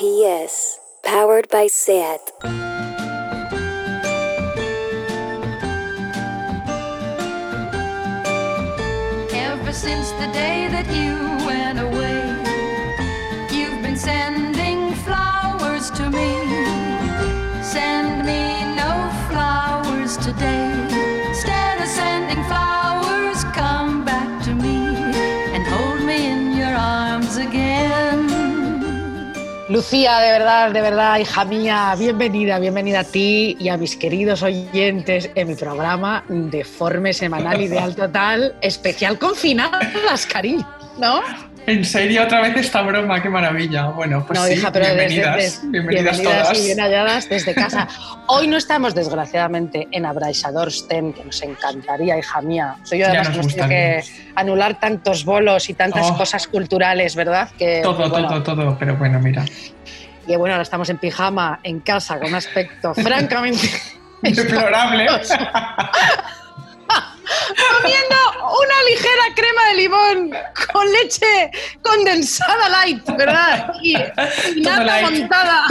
PS, powered by SAT. Ever since the day that you Lucía, de verdad, de verdad, hija mía, bienvenida, bienvenida a ti y a mis queridos oyentes en mi programa Deforme Semanal Ideal Total, especial confinadas, cariño, ¿no? En serio, otra vez esta broma, qué maravilla. Bueno, pues no, sí, hija, pero desde- bienvenidas, desde- bienvenidas, bienvenidas todas. y bien halladas desde casa. Hoy no estamos, desgraciadamente, en Abraisador STEM, que nos encantaría, hija mía. Soy yo, además, nos que hemos que anular tantos bolos y tantas Oh. cosas culturales, ¿verdad? Que, Todo, bueno, todo, todo, pero bueno, mira. Y bueno, ahora estamos en pijama, en casa, con un aspecto francamente Deplorable. comiendo una ligera crema de limón con leche condensada light, ¿verdad? Y, y light. montada.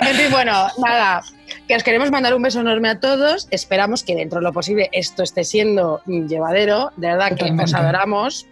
en fin, bueno, nada. Que os queremos mandar un beso enorme a todos. Esperamos que dentro de lo posible esto esté siendo llevadero. De verdad que os adoramos.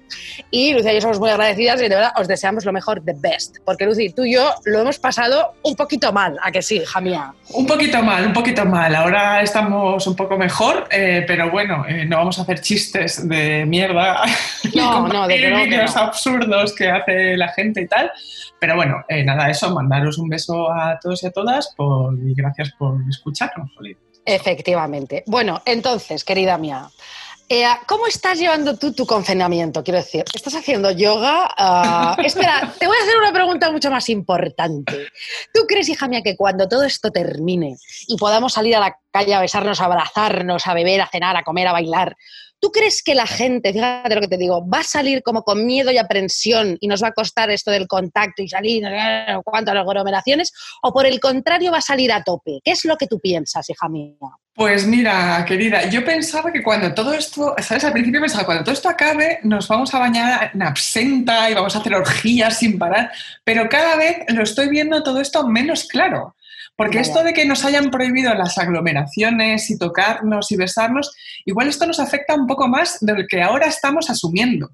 Y Lucía y yo somos muy agradecidas y de verdad os deseamos lo mejor, the best. Porque Lucy, tú y yo lo hemos pasado un poquito mal, ¿a que sí, hija mía? Un poquito mal, un poquito mal. Ahora estamos un poco mejor, eh, pero bueno, eh, no vamos a hacer chistes de mierda No, no, de que no, que vídeos no. absurdos que hace la gente y tal. Pero bueno, eh, nada, eso, mandaros un beso a todos y a todas por, y gracias por escucharnos. Oli. Efectivamente. Bueno, entonces, querida mía, eh, ¿cómo estás llevando tú tu confinamiento? Quiero decir, ¿estás haciendo yoga? Ah, espera, te voy a hacer una pregunta mucho más importante. ¿Tú crees, hija mía, que cuando todo esto termine y podamos salir a la calle a besarnos, a abrazarnos, a beber, a cenar, a comer, a bailar, ¿tú crees que la gente, fíjate lo que te digo, va a salir como con miedo y aprensión y nos va a costar esto del contacto y salir, cuánto, las aglomeraciones? ¿O por el contrario va a salir a tope? ¿Qué es lo que tú piensas, hija mía? Pues mira, querida, yo pensaba que cuando todo esto, ¿sabes? Al principio pensaba, cuando todo esto acabe, nos vamos a bañar en absenta y vamos a hacer orgías sin parar, pero cada vez lo estoy viendo todo esto menos claro. Porque Vaya. esto de que nos hayan prohibido las aglomeraciones y tocarnos y besarnos, igual esto nos afecta un poco más de lo que ahora estamos asumiendo.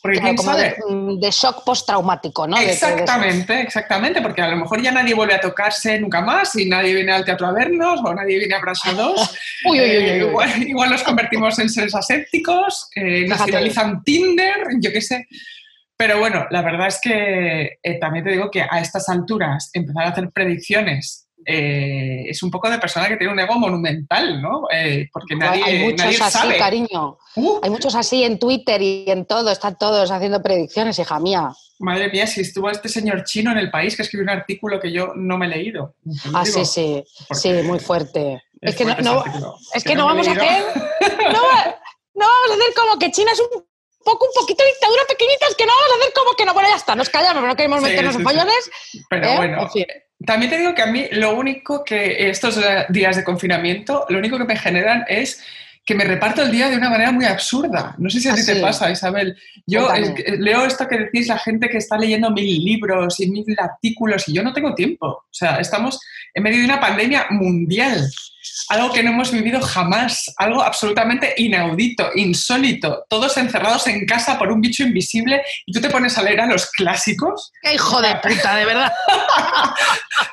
Porque Claro, como sabe, de, mm, de shock postraumático, ¿no? De- de- de- Exactamente, exactamente, porque a lo mejor ya nadie vuelve a tocarse nunca más y nadie viene al teatro a vernos o nadie viene a Brasil 2. Uy, uy, uy, Eh, uy, igual, igual nos convertimos en seres asépticos, eh, nacionalizan Tinder, yo qué sé. Pero bueno, la verdad es que eh, también te digo que a estas alturas empezar a hacer predicciones eh, es un poco de persona que tiene un ego monumental, ¿no? Eh, porque nadie, hay muchos nadie así, sabe. cariño. Uh, Hay muchos así en Twitter y en todo, están todos haciendo predicciones, hija mía. madre mía, si estuvo este señor chino en el país que escribió un artículo que yo no me he leído. Ah, digo, sí, sí, sí, muy fuerte. Es, que no, fuerte es que no vamos a hacer, no, va- no vamos a hacer como que China es un poco, un poquito dictadura pequeñita, es que no vamos a hacer como que no, bueno, ya está, nos callamos, no queremos Sí, meternos sí, en sí. follones. Pero ¿eh? bueno, En fin. También te digo que a mí lo único que estos días de confinamiento, lo único que me generan es que me reparto el día de una manera muy absurda. No sé si a ti te pasa, Isabel. Yo es leo esto que decís, la gente que está leyendo mil libros y mil artículos y yo no tengo tiempo. O sea, estamos en medio de una pandemia mundial, algo que no hemos vivido jamás, algo absolutamente inaudito, insólito, todos encerrados en casa por un bicho invisible y tú te pones a leer a los clásicos ¡Qué hijo de puta, de verdad!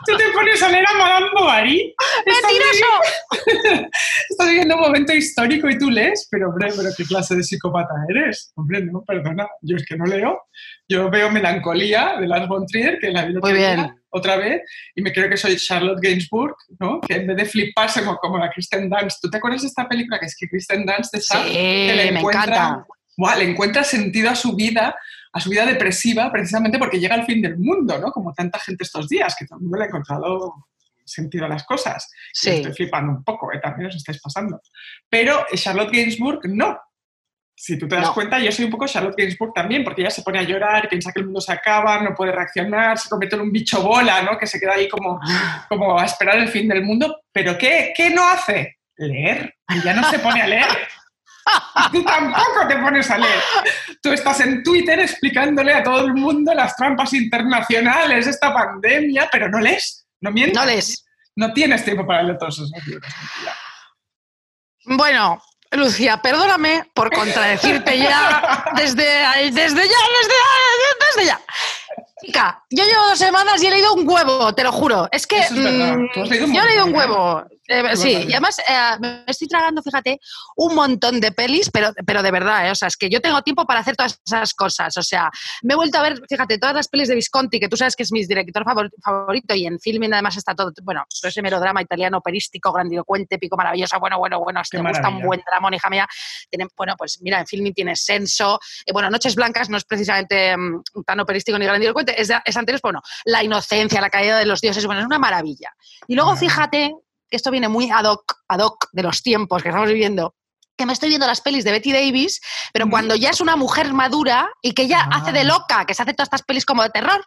Tú te pones a leer a Madame Bovary. ¡Mentiroso! Estás viviendo un momento histórico y tú lees, pero hombre, pero qué clase de psicópata eres. Hombre, no, perdona, yo es que no leo. Yo veo Melancolía de Lars von Trier, que la vi día, bien. otra vez, y me creo que soy Charlotte Gainsbourg, ¿no? Que en vez de fliparse como, como la Kristen Dunst, ¿tú te acuerdas de esta película que es que Kristen Dunst está Sí, que le me encuentra- encanta. Buah, le encuentra sentido a su vida, a su vida depresiva, precisamente porque llega el fin del mundo, ¿no? Como tanta gente estos días, que todo el mundo le ha encontrado sentido a las cosas. Sí. Estoy flipando un poco, ¿eh? también os estáis pasando. Pero Charlotte Gainsbourg no. Si tú te das No. cuenta, yo soy un poco Charlotte Gainsbourg también, porque ella se pone a llorar, piensa que el mundo se acaba, no puede reaccionar, se convierte en un bicho bola, ¿no? Que se queda ahí como, como a esperar el fin del mundo. ¿Pero qué, qué no hace? Leer. Y ya no se pone a leer. Tú tampoco te pones a leer. Tú estás en Twitter explicándole a todo el mundo las trampas internacionales, esta pandemia, pero no lees, no mientes. No lees. No tienes tiempo para leer todos esos libros. Bueno, Lucía, perdóname por contradecirte ya desde, desde ya, desde ya, desde ya. Chica, yo llevo dos semanas y he leído un huevo, te lo juro. Es que es mm, un yo he leído un huevo. Eh, sí, y además eh, me estoy tragando, fíjate, un montón de pelis, pero, pero de verdad, eh, o sea, es que yo tengo tiempo para hacer todas esas cosas. O sea, me he vuelto a ver, fíjate, todas las pelis de Visconti, que tú sabes que es mi director favor- favorito, y en filming además está todo, bueno, todo ese melodrama italiano operístico, grandilocuente, pico maravilloso, bueno, bueno, bueno, si te gusta un buen drama, hija mía, tiene- bueno, pues mira, en filming tiene senso, bueno, Noches Blancas no es precisamente mm, tan operístico ni grandilocuente, es, de- es anterior, pero bueno, la inocencia, la caída de los dioses, bueno, es una maravilla. Y luego Ah. fíjate que esto viene muy ad hoc, ad hoc de los tiempos que estamos viviendo, que me estoy viendo las pelis de Betty Davis, pero cuando ya es una mujer madura y que ya Ah. hace de loca, que se hace todas estas pelis como de terror,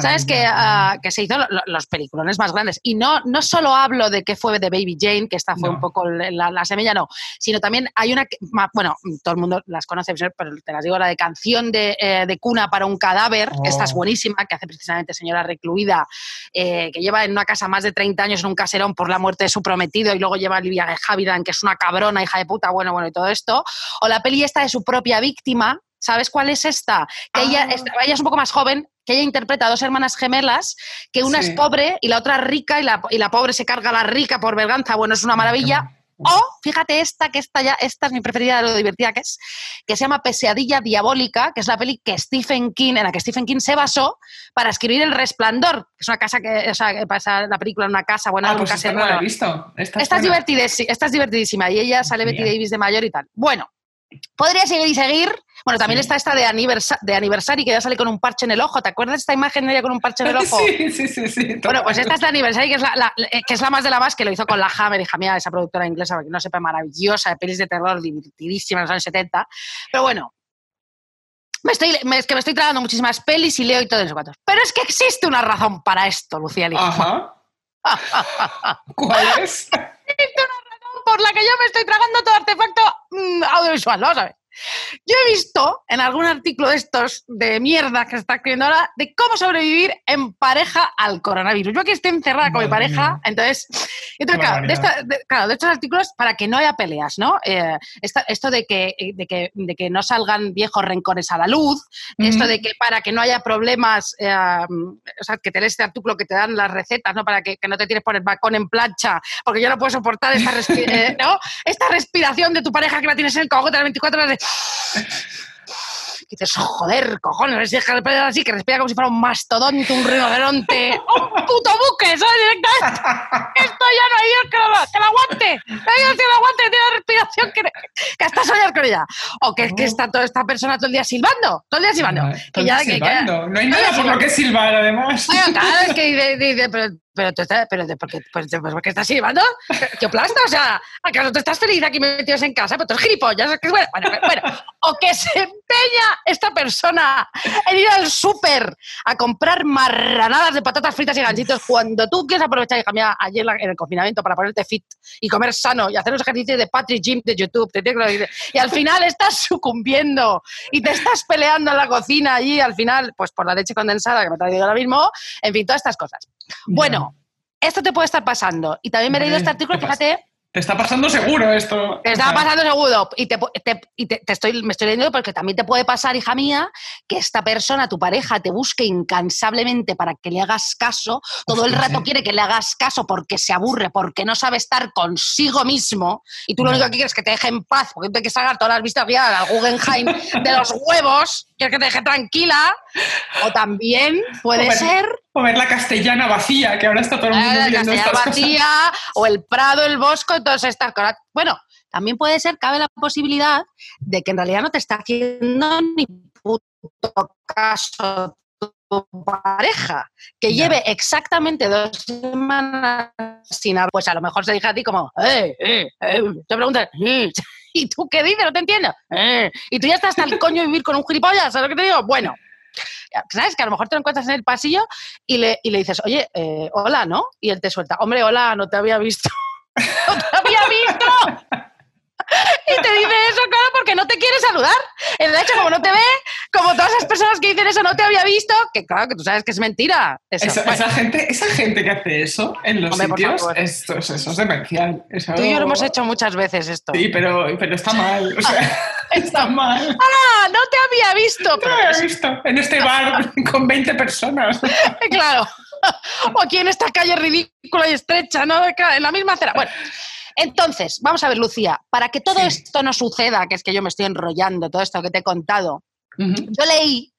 ¿Sabes que, ah, que se hizo lo- lo- los peliculones más grandes? Y no, no solo hablo de que fue de Baby Jane, que esta fue No. un poco la, la semilla, no, sino también hay una, bueno, todo el mundo las conoce, pero te las digo, la de canción de, eh, de cuna para un cadáver, que esta es Oh. buenísima, que hace precisamente señora recluida, eh, que lleva en una casa más de 30 años en un caserón por la muerte de su prometido y luego lleva a Olivia Havilland, que es una cabrona, hija de puta, bueno, bueno, y todo esto. O la peli esta de su propia víctima, ¿sabes cuál es esta? Que ella, Ah. es- ella es un poco más joven, que ella interpreta a dos hermanas gemelas, que una Sí. es pobre y la otra es rica, y la, y la pobre se carga a la rica por verganza, bueno, es una maravilla. O, fíjate esta, que esta ya, esta es mi preferida de lo divertida que es, que se llama Pesadilla Diabólica, que es la peli que Stephen King, en la que Stephen King se basó para escribir El Resplandor, que es una casa que, o sea, que pasa la película en una casa, bueno, Ah, pues esta casero, no la he visto. Esta, esta es, esta es divertidísima y ella sale Betty Genial. Davis de mayor y tal. Bueno, podría seguir y seguir. Bueno, también está esta de, aniversa de aniversario que ya sale con un parche en el ojo. ¿Te acuerdas de esta imagen de ella con un parche en el ojo? Sí, sí, sí, sí. Bueno, total. pues esta es de aniversario, que es la, la- eh, que es la más de la más, que lo hizo con la Hammer, hija mía, esa productora inglesa, porque no sepa, maravillosa, de pelis de terror, divertidísima en los años 70. Pero bueno, me estoy, me- es que me estoy tragando muchísimas pelis y leo y todo eso. Pero es que existe una razón para esto, Lucía Lee. Ajá. ¿Cuál es? por la que yo me estoy tragando todo artefacto mm, audiovisual, a ver. Yo he visto en algún artículo de estos de mierda que se está escribiendo ahora de cómo sobrevivir en pareja al coronavirus. Yo aquí estoy encerrada con mi pareja, mía. entonces, entonces claro, de esta- de- claro, de estos artículos para que no haya peleas, ¿no? Eh, esta- esto de que, de, que, de que no salgan viejos rencores a la luz, esto de que para que no haya problemas, eh, o sea, que te lees este artículo que te dan las recetas, ¿no? Para que, que no te tires por el balcón en plancha, porque yo no puedo soportar esta, respi- eh, ¿no? esta respiración de tu pareja que la tienes en el cogote las 24 horas de... Y dices, joder, cojones, si es que respira así, que respira como si fuera un mastodonte, un rinoceronte, un puto buque, ¿sabes? Directamente. Esto ya no hay Dios que lo, que lo aguante. No hay Dios que lo aguante, tiene una respiración que, que hasta soñar con ella. O que, que está toda esta persona todo el día silbando, todo el día silbando. No, que ya, el que, que- silbando. No hay nada por lo que silbar, además. bueno, claro, es que dice, dice, pero, pero, tú estás, pero ¿por qué, pues, pues, ¿por qué estás silbando? ¿Qué plasta? O sea, ¿acaso tú estás feliz aquí metidos en casa? Pero tú eres gilipollas. bueno, bueno, bueno. O que se empeña esta persona en ir al súper a comprar marranadas de patatas fritas y ganchitos cuando tú quieres aprovechar, hija mía, ayer en el confinamiento para ponerte fit y comer sano y hacer los ejercicios de Patrick Jim de YouTube. Y al final estás sucumbiendo y te estás peleando en la cocina allí, al final, pues por la leche condensada que me he traído ahora mismo, en fin, todas estas cosas. Bueno, esto te puede estar pasando. Y también me he leído este artículo, fíjate, Te está pasando seguro esto. te estaba pasando seguro. Y, te, te- y te- te estoy, me estoy leyendo porque también te puede pasar, hija mía, que esta persona, tu pareja, te busque incansablemente para que le hagas caso. Todo el rato sí. quiere que le hagas caso porque se aburre, porque no sabe estar consigo mismo. Y tú lo Ya. único que quieres es que te deje en paz, porque tienes que sacar todas las vistas guiadas al Guggenheim de los huevos, quieres que te deje tranquila. O también puede Hombre, ser O ver la castellana vacía, que ahora está todo el mundo la viendo Castellana estas cosas. vacía, o el Prado, el Bosco, todas estas cosas. Bueno, también puede ser, cabe la posibilidad de que en realidad no te está haciendo ni puto caso tu pareja, que lleve exactamente dos semanas sin hablar. Pues a lo mejor se dice a ti como, eh, eh, eh", te preguntas, "Eh", ¿y tú qué dices? No te entiendo. "Eh", y tú ya estás hasta el coño de vivir con un gilipollas, ¿sabes lo que te digo? Bueno, ¿sabes? Que a lo mejor te lo encuentras en el pasillo y le, y le dices, oye, eh, hola, ¿no? Y él te suelta, hombre, hola, no te había visto. ¡No te había visto! Y te dice eso, claro, porque no te quiere saludar. De hecho, como no te ve, como todas esas personas que dicen eso no te había visto, que claro, que tú sabes que es mentira. Eso. Esa, Bueno, esa gente, esa gente que hace eso en los Hombre, sitios, esto, es- eso es demencial. Tú y yo lo hemos hecho muchas veces esto. Sí, pero, pero está mal. O sea, está mal. ¡Ah! No te había visto. No lo he visto en este bar con 20 personas. claro. O aquí en esta calle ridícula y estrecha, ¿no? En la misma acera. Bueno, entonces, vamos a ver, Lucía, para que todo Sí. esto no suceda, que es que yo me estoy enrollando, todo esto que te he contado, yo leí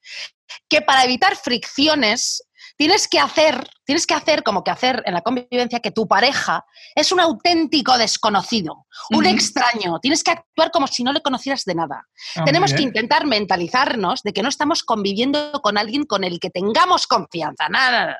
que para evitar fricciones tienes que hacer, tienes que hacer como que hacer en la convivencia que tu pareja es un auténtico desconocido, un extraño. Tienes que actuar como si no le conocieras de nada. Ah, Tenemos que intentar mentalizarnos de que no estamos conviviendo con alguien con el que tengamos confianza. Nada.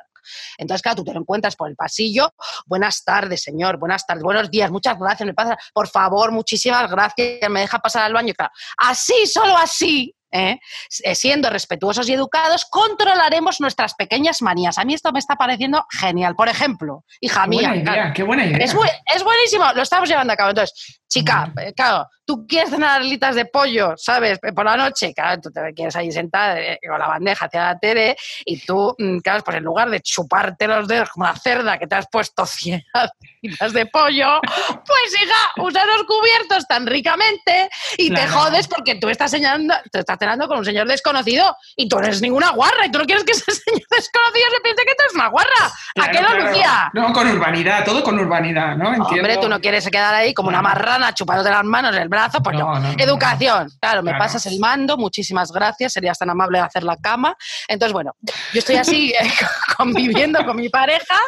Entonces, claro, tú te lo encuentras por el pasillo. Buenas tardes, señor. Buenas tardes. Buenos días. Muchas gracias. Me pasa, por favor, muchísimas gracias. Me deja pasar al baño. Claro, así, solo así. ¿eh? Eh, Siendo respetuosos y educados, controlaremos nuestras pequeñas manías. A mí esto me está pareciendo genial. Por ejemplo, hija Qué mía, buena claro, idea, qué buena idea. es, bu- es buenísimo, lo estamos llevando a cabo. Entonces, chica, eh, claro, tú quieres cenar alitas de pollo, ¿sabes? Por la noche, claro, tú te quieres ahí sentada eh, con la bandeja hacia la tele y tú, mm, claro, pues en lugar de chuparte los dedos como una cerda que te has puesto 100 alitas de pollo, pues hija, usa los cubiertos tan ricamente y te Claro. jodes porque tú estás, cenando, te estás cenando con un señor desconocido y tú no eres ninguna guarra y tú no quieres que ese señor desconocido se piense que tú eres una guarra. ¿A qué Claro, no, claro. Lucía? No, con urbanidad, todo con urbanidad, ¿no? Entiendo. Hombre, tú no quieres quedar ahí como una Claro. marrana chupándote las manos, el brazo, pues no. No, no, no, Educación, claro, me Claro. pasas el mando, muchísimas gracias, serías tan amable de hacer la cama. Entonces, bueno, yo estoy así eh, conviviendo con mi pareja,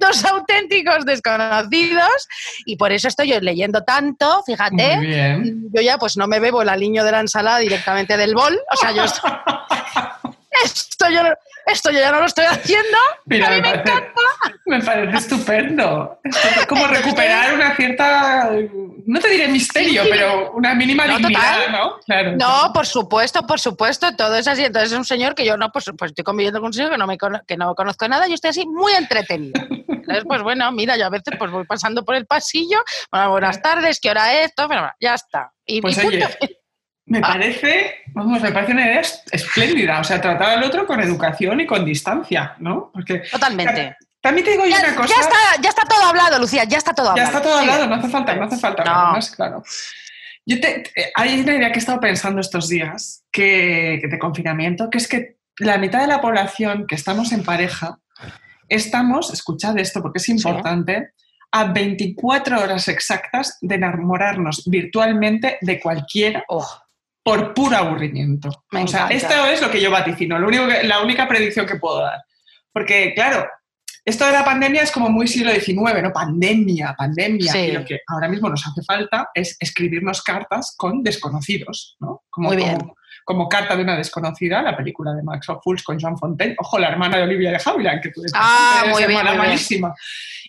dos auténticos desconocidos, y por eso estoy yo leyendo tanto, fíjate. Muy bien. Yo ya pues no me bebo el aliño de la ensalada directamente del bol, o sea, yo esto, esto, yo, esto yo ya no lo estoy haciendo, Mira, a mí me encanta. me parece estupendo. Esto es como recuperar una cierta, no te diré misterio, Sí. pero una mínima No, dignidad, total. ¿no? Claro. No, por supuesto, por supuesto, todo es así. Entonces es un señor que yo no, pues, pues estoy conviviendo con un señor que no, me cono- que no conozco nada y estoy así muy entretenido. Entonces, pues bueno, mira, yo a veces pues voy pasando por el pasillo, bueno, buenas tardes, ¿qué hora es? Todo, pero bueno, ya está. Y, Pues y punto. oye, Me Ah. parece, vamos, me parece una idea es- espléndida. O sea, tratar al otro con educación y con distancia, ¿no? Porque Totalmente. también te digo yo Ya, una cosa. ya está, ya está todo hablado, Lucía, ya está todo Ya hablado. está todo hablado, no hace falta, no hace falta No. hablar más, claro. Yo te, hay una idea que he estado pensando estos días que, que de confinamiento, que es que la mitad de la población que estamos en pareja, estamos, escuchad esto porque es importante, a 24 horas exactas de enamorarnos virtualmente de cualquiera Oh, por puro aburrimiento. Me o sea, esto es lo que yo vaticino, lo único que- la única predicción que puedo dar. Porque, claro, esto de la pandemia es como muy siglo XIX, ¿no? Pandemia, pandemia. Sí. Y lo que ahora mismo nos hace falta es escribirnos cartas con desconocidos, ¿no? Como, Muy bien. Como, como Carta de una desconocida, la película de Max Fools con John Fontaine. Ojo, la hermana de Olivia de Havilland, que tú eres Ah, muy bien, hermana muy bien. malísima.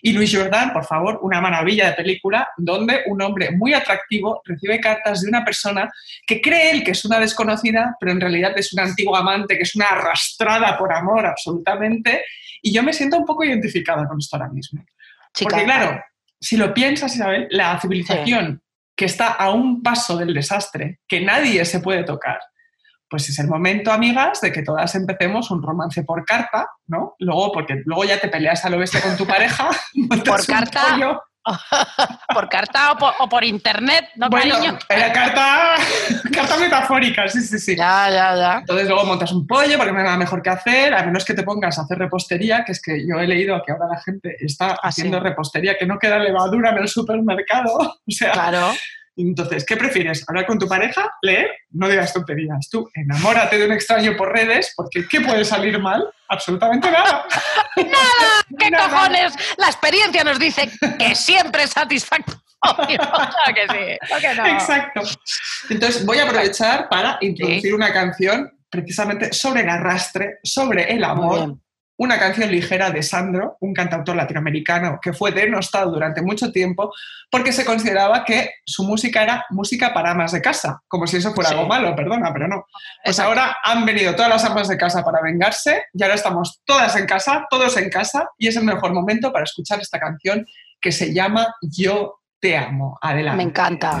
Y Luis Jordan, por favor, una maravilla de película donde un hombre muy atractivo recibe cartas de una persona que cree él que es una desconocida, pero en realidad es una antigua amante, que es una arrastrada por amor absolutamente. Y yo me siento un poco identificada con esto ahora mismo. chica. Porque claro, si lo piensas, Isabel, la civilización que está a un paso del desastre, que nadie se puede tocar, pues es el momento, amigas, de que todas empecemos un romance por carta, ¿no? Luego, porque luego ya te peleas a lo bestia con tu pareja. Por carta, por carta o por, o por internet, ¿no, Bueno, cariño? era carta, carta metafórica, sí, sí, sí. Ya, ya, ya. Entonces luego montas un pollo porque no hay nada mejor que hacer, a menos que te pongas a hacer repostería, que es que yo he leído que ahora la gente está Ah, haciendo repostería que no queda levadura en el supermercado. O sea, Claro. Entonces, ¿qué prefieres? ¿Hablar con tu pareja? ¿Leer? No digas tonterías. Tú enamórate de un extraño por redes porque ¿qué puede salir mal? Absolutamente nada. ¿Qué Nada. cojones? La experiencia nos dice que siempre es satisfactorio. Claro que sí. ¿por qué no? Exacto. Entonces voy a aprovechar para introducir una canción precisamente sobre el arrastre, sobre el amor. Una canción ligera de Sandro, un cantautor latinoamericano que fue denostado durante mucho tiempo porque se consideraba que su música era música para amas de casa, como si eso fuera Sí. algo malo, perdona, pero no. Pues Exacto. ahora han venido todas las amas de casa para vengarse y ahora estamos todas en casa, todos en casa y es el mejor momento para escuchar esta canción que se llama Yo te amo. Adelante. Me encanta.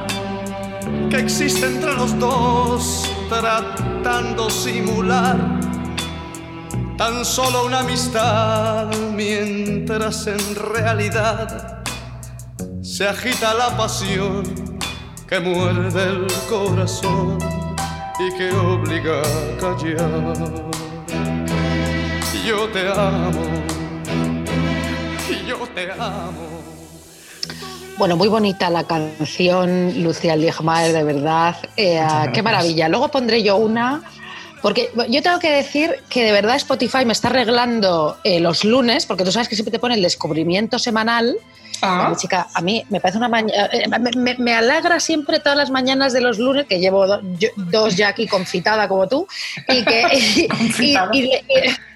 que existe entre los dos tratando simular tan solo una amistad mientras en realidad se agita la pasión que muerde el corazón y que obliga a callar. Yo te amo, yo te amo. Bueno, muy bonita la canción, Lucía Ligmaer, de verdad. Eh, qué maravilla. Luego pondré yo una, porque yo tengo que decir que de verdad Spotify me está arreglando eh, los lunes, porque tú sabes que siempre te pone el descubrimiento semanal. Ah. chica, a mí me parece una mañana. me, me, alegra siempre todas las mañanas de los lunes, que llevo dos ya aquí confitada como tú, y que. y,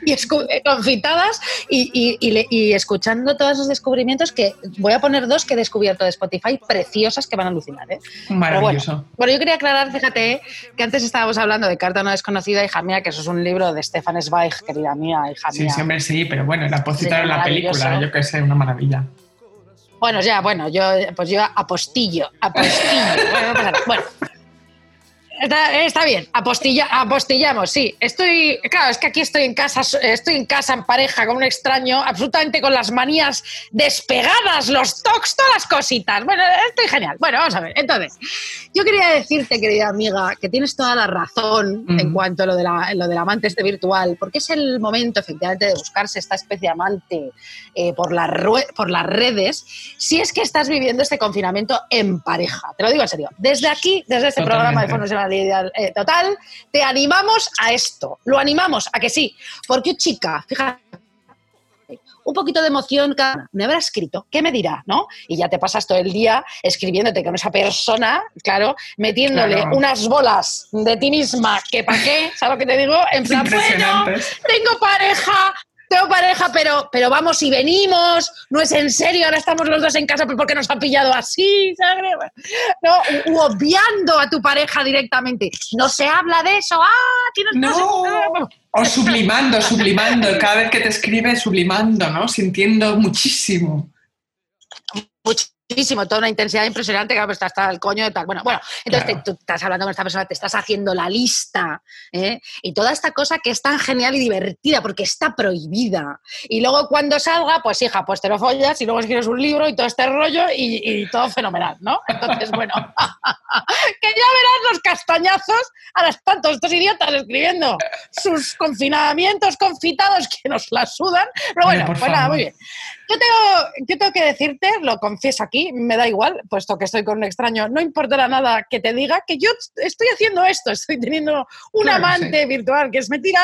y, confitadas y, escuchando todos esos descubrimientos que voy a poner dos que he descubierto de Spotify preciosas que van a alucinar. ¿eh? Maravilloso. Bueno, yo quería aclarar, fíjate, que antes estábamos hablando de Carta no desconocida, hija mía, que eso es un libro de Stefan Zweig, querida mía, hija mía. Sí, siempre sí, pero bueno, la posita en la película, yo que sé, una maravilla. Bueno, ya, bueno, yo pues yo apostillo, apostillo. bueno, bueno, Está, bien, Apostilla, apostillamos, sí. Estoy, claro, es que aquí estoy en casa, estoy en casa en pareja con un extraño, absolutamente con las manías despegadas, los tocs, todas las cositas. Bueno, estoy genial. Bueno, vamos a ver. Entonces, yo quería decirte, querida amiga, que tienes toda la razón en cuanto a lo, de la, lo del amante este virtual, porque es el momento, efectivamente, de buscarse esta especie de amante eh, por, la por las redes, si es que estás viviendo este confinamiento en pareja. Te lo digo en serio. Desde aquí, desde este programa de Eh, total, te animamos a esto. Lo animamos a que sí. Porque, chica, fíjate, un poquito de emoción, me habrá escrito, ¿qué me dirá? ¿no? Y ya te pasas todo el día escribiéndote con esa persona, claro, metiéndole unas bolas de ti misma, que para qué, ¿sabes lo que te digo? En plan, bueno, tengo pareja, tengo pareja, pero, pero vamos y venimos, no es en serio, ahora estamos los dos en casa porque nos ha pillado así, ¿sabes? No, obviando a tu pareja directamente. No se habla de eso, ah, tienes no. O sublimando, sublimando, cada vez que te escribe, sublimando, ¿no? Sintiendo muchísimo. Muchísimo muchísimo, toda una intensidad impresionante, que pues, está hasta el coño de tal. Bueno, bueno, entonces tú estás hablando con esta persona, te estás haciendo la lista, ¿eh? y toda esta cosa que es tan genial y divertida, porque está prohibida. Y luego cuando salga, pues hija, pues te lo follas y luego escribes un libro y todo este rollo y, todo fenomenal, ¿no? Entonces, bueno, que ya verás los castañazos a las tantos estos idiotas escribiendo sus confinamientos confitados que nos la sudan. Pero bueno, pues nada, muy bien. Yo tengo, yo tengo que decirte, lo confieso aquí, me da igual, puesto que estoy con un extraño, no importará nada que te diga que yo estoy haciendo esto, estoy teniendo un amante virtual que es mentira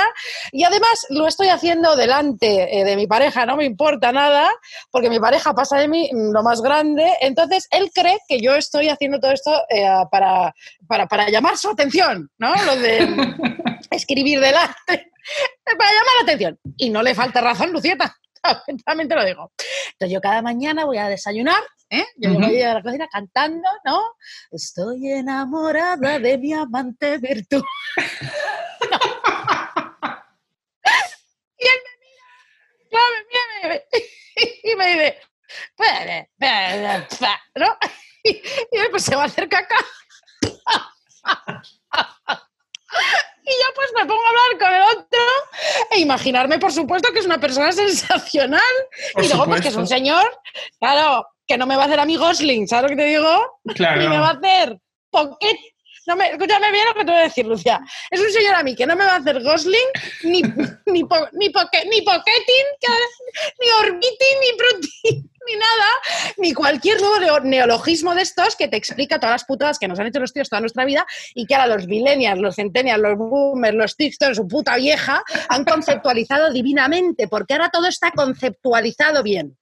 y además lo estoy haciendo delante eh, de mi pareja, no me importa nada, porque mi pareja pasa de mí lo más grande, entonces él cree que yo estoy haciendo todo esto eh, para, para, para llamar su atención, ¿no? Lo de escribir delante, para llamar la atención. Y no le falta razón, Lucieta. También te lo digo. Entonces yo cada mañana voy a desayunar, ¿eh? Yo voy a la cocina cantando, ¿no? Estoy enamorada de mi amante virtual. y él me mira, me mira, y me dice, ¿no? Y, y después se va a hacer caca. Y yo pues me pongo a hablar con el otro e imaginarme, por supuesto, que es una persona sensacional. y luego pues que es un señor, claro, que no me va a hacer a mí Gosling, ¿sabes lo que te digo? Claro. Y me va a hacer pocket. No me, escúchame bien lo que te voy a decir, Lucia. Es un señor a mí que no me va a hacer Gosling, ni, ni, po, ni, poque, ni pocketing, ni orbiting, ni protein ni nada, ni cualquier nuevo neologismo de estos que te explica todas las putadas que nos han hecho los tíos toda nuestra vida y que ahora los millennials, los centennials, los boomers, los TikToks, su puta vieja, han conceptualizado divinamente, porque ahora todo está conceptualizado bien.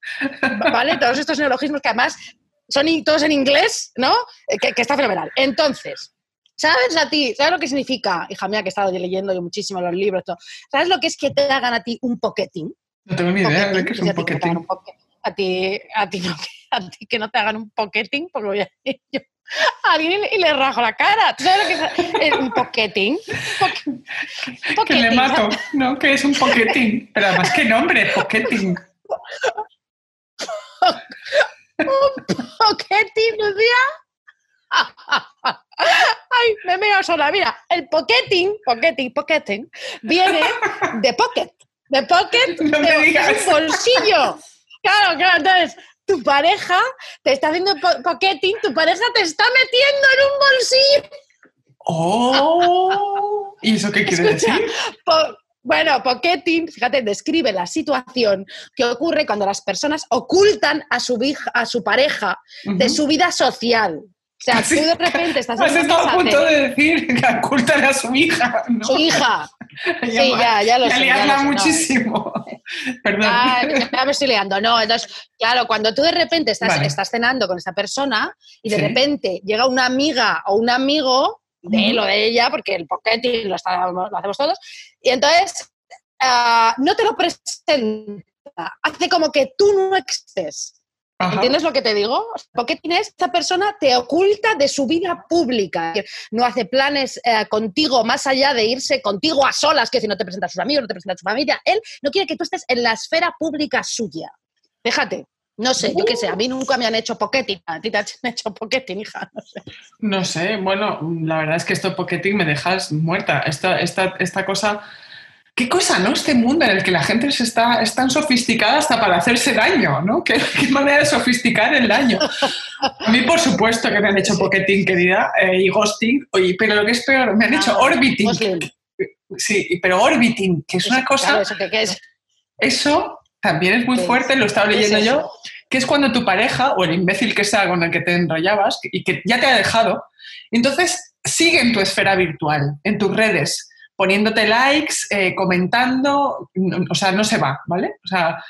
¿Vale? Todos estos neologismos que además son todos en inglés, ¿no? Que, que está fenomenal. Entonces, ¿Sabes a ti? ¿Sabes lo que significa? Hija mía, que he estado leyendo yo muchísimo los libros. Todo. ¿Sabes lo que es que te hagan a ti un pocketing? No tengo ni idea de qué es un poquetín. un poque- A ti, a, ti no, a ti que no te hagan un pocketing, porque voy a ir yo a alguien y le rajo la cara. ¿Tú sabes lo que es un pocketing? Un Que le pocketing. mato, ¿no? Que es un poquetín. Pero además, ¿qué nombre? Poquetín. Pocketing, Lucía. Ay, me he meado sola. Mira, el pocketing, pocketing, pocketing, viene de pocket. De pocket, No de, digas. es un bolsillo. Claro, claro, entonces tu pareja te está haciendo po- pocketing, tu pareja te está metiendo en un bolsillo. ¡Oh! ¿Y eso qué quiere Escucha, decir? po- bueno, pocketing, fíjate, describe la situación que ocurre cuando las personas ocultan a su, a su pareja de su vida social. O sea, tú de repente estás Has estado a punto de de decir que ocultan a su hija, ¿no? su hija. Sí, ya, ya lo ya sé. ya liarla no. muchísimo. Perdón. Ah, ya me estoy liando. No, entonces, claro, cuando tú de repente estás, Vale. estás cenando con esa persona y de Sí. repente llega una amiga o un amigo de él o de ella, porque el lo, está- lo hacemos todos, y entonces ah, no te lo presenta, hace como que tú no existes. Ajá. ¿Entiendes lo que te digo? Porque tienes esta persona te oculta de su vida pública. No hace planes eh, contigo más allá de irse contigo a solas, que si no te presenta a sus amigos, no te presenta a su familia. Él no quiere que tú estés en la esfera pública suya. Fíjate. No sé, yo qué sé, a mí nunca me han hecho pocketing. A ti te han hecho pocketing, hija. No sé. No sé, bueno, la verdad es que esto pocketing me dejas muerta. Esta, esta, esta cosa. ¿Qué cosa, no? Este mundo en el que la gente se está, es tan sofisticada hasta para hacerse daño, ¿no? ¿Qué, qué manera de sofisticar el daño? A mí, por supuesto, que me han hecho pocketing, querida, eh, y ghosting, oye, pero lo que es peor, me han hecho Ah, orbiting. Muslim. Sí, pero orbiting, que es una cosa. Claro, ¿eso es? También es muy fuerte, lo estaba ¿Qué es leyendo yo, que es cuando tu pareja o el imbécil que sea con el que te enrollabas y que ya te ha dejado, entonces sigue en tu esfera virtual, en tus redes, poniéndote likes, eh, comentando, no- o sea, no se va, ¿vale? O sea,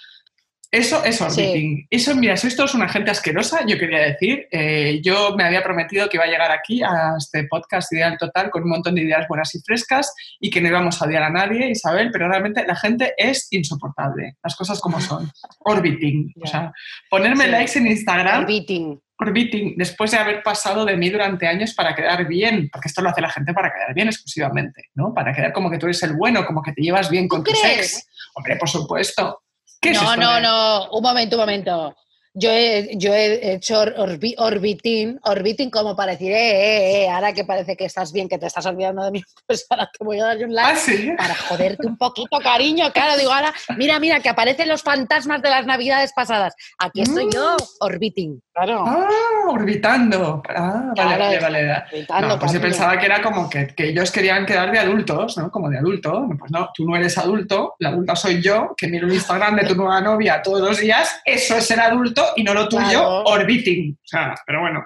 eso es orbiting. Eso, mira, sois todos una gente asquerosa, yo quería decir. Eh, yo me había prometido que iba a llegar aquí a este podcast Ideal Total con un montón de ideas buenas y frescas y que no íbamos a odiar a nadie, Isabel, pero realmente la gente es insoportable, las cosas como son. Orbiting. O sea, ponerme Sí. likes en Instagram, Orbiting. Orbiting, después de haber pasado de mí durante años para quedar bien, porque esto lo hace la gente para quedar bien exclusivamente, ¿no? Para quedar como que tú eres el bueno, como que te llevas bien con ¿Tú tu crees? ex. Hombre, por supuesto. ¿Qué es no, esto no, de- no, un momento, un momento. Yo he, yo he hecho orbi- orbiting, orbiting como para decir, eh, eh, eh, ahora que parece que estás bien, que te estás olvidando de mí, pues ahora te voy a dar un like Ah, sí. para joderte un poquito, cariño. Claro, digo, ahora, mira, mira, que aparecen los fantasmas de las navidades pasadas. Aquí estoy yo, orbiting. Claro. Ah, orbitando. Ah, vale, Claro, vale, vale. orbitando, No, pues yo pensaba que era como que, que ellos querían quedar de adultos, ¿no? Como de adulto. No, Pues no, tú no eres adulto, la adulta soy yo, que miro el Instagram de tu nueva novia todos los días. Eso es ser adulto y no lo tuyo, Claro. orbiting. O sea, pero bueno.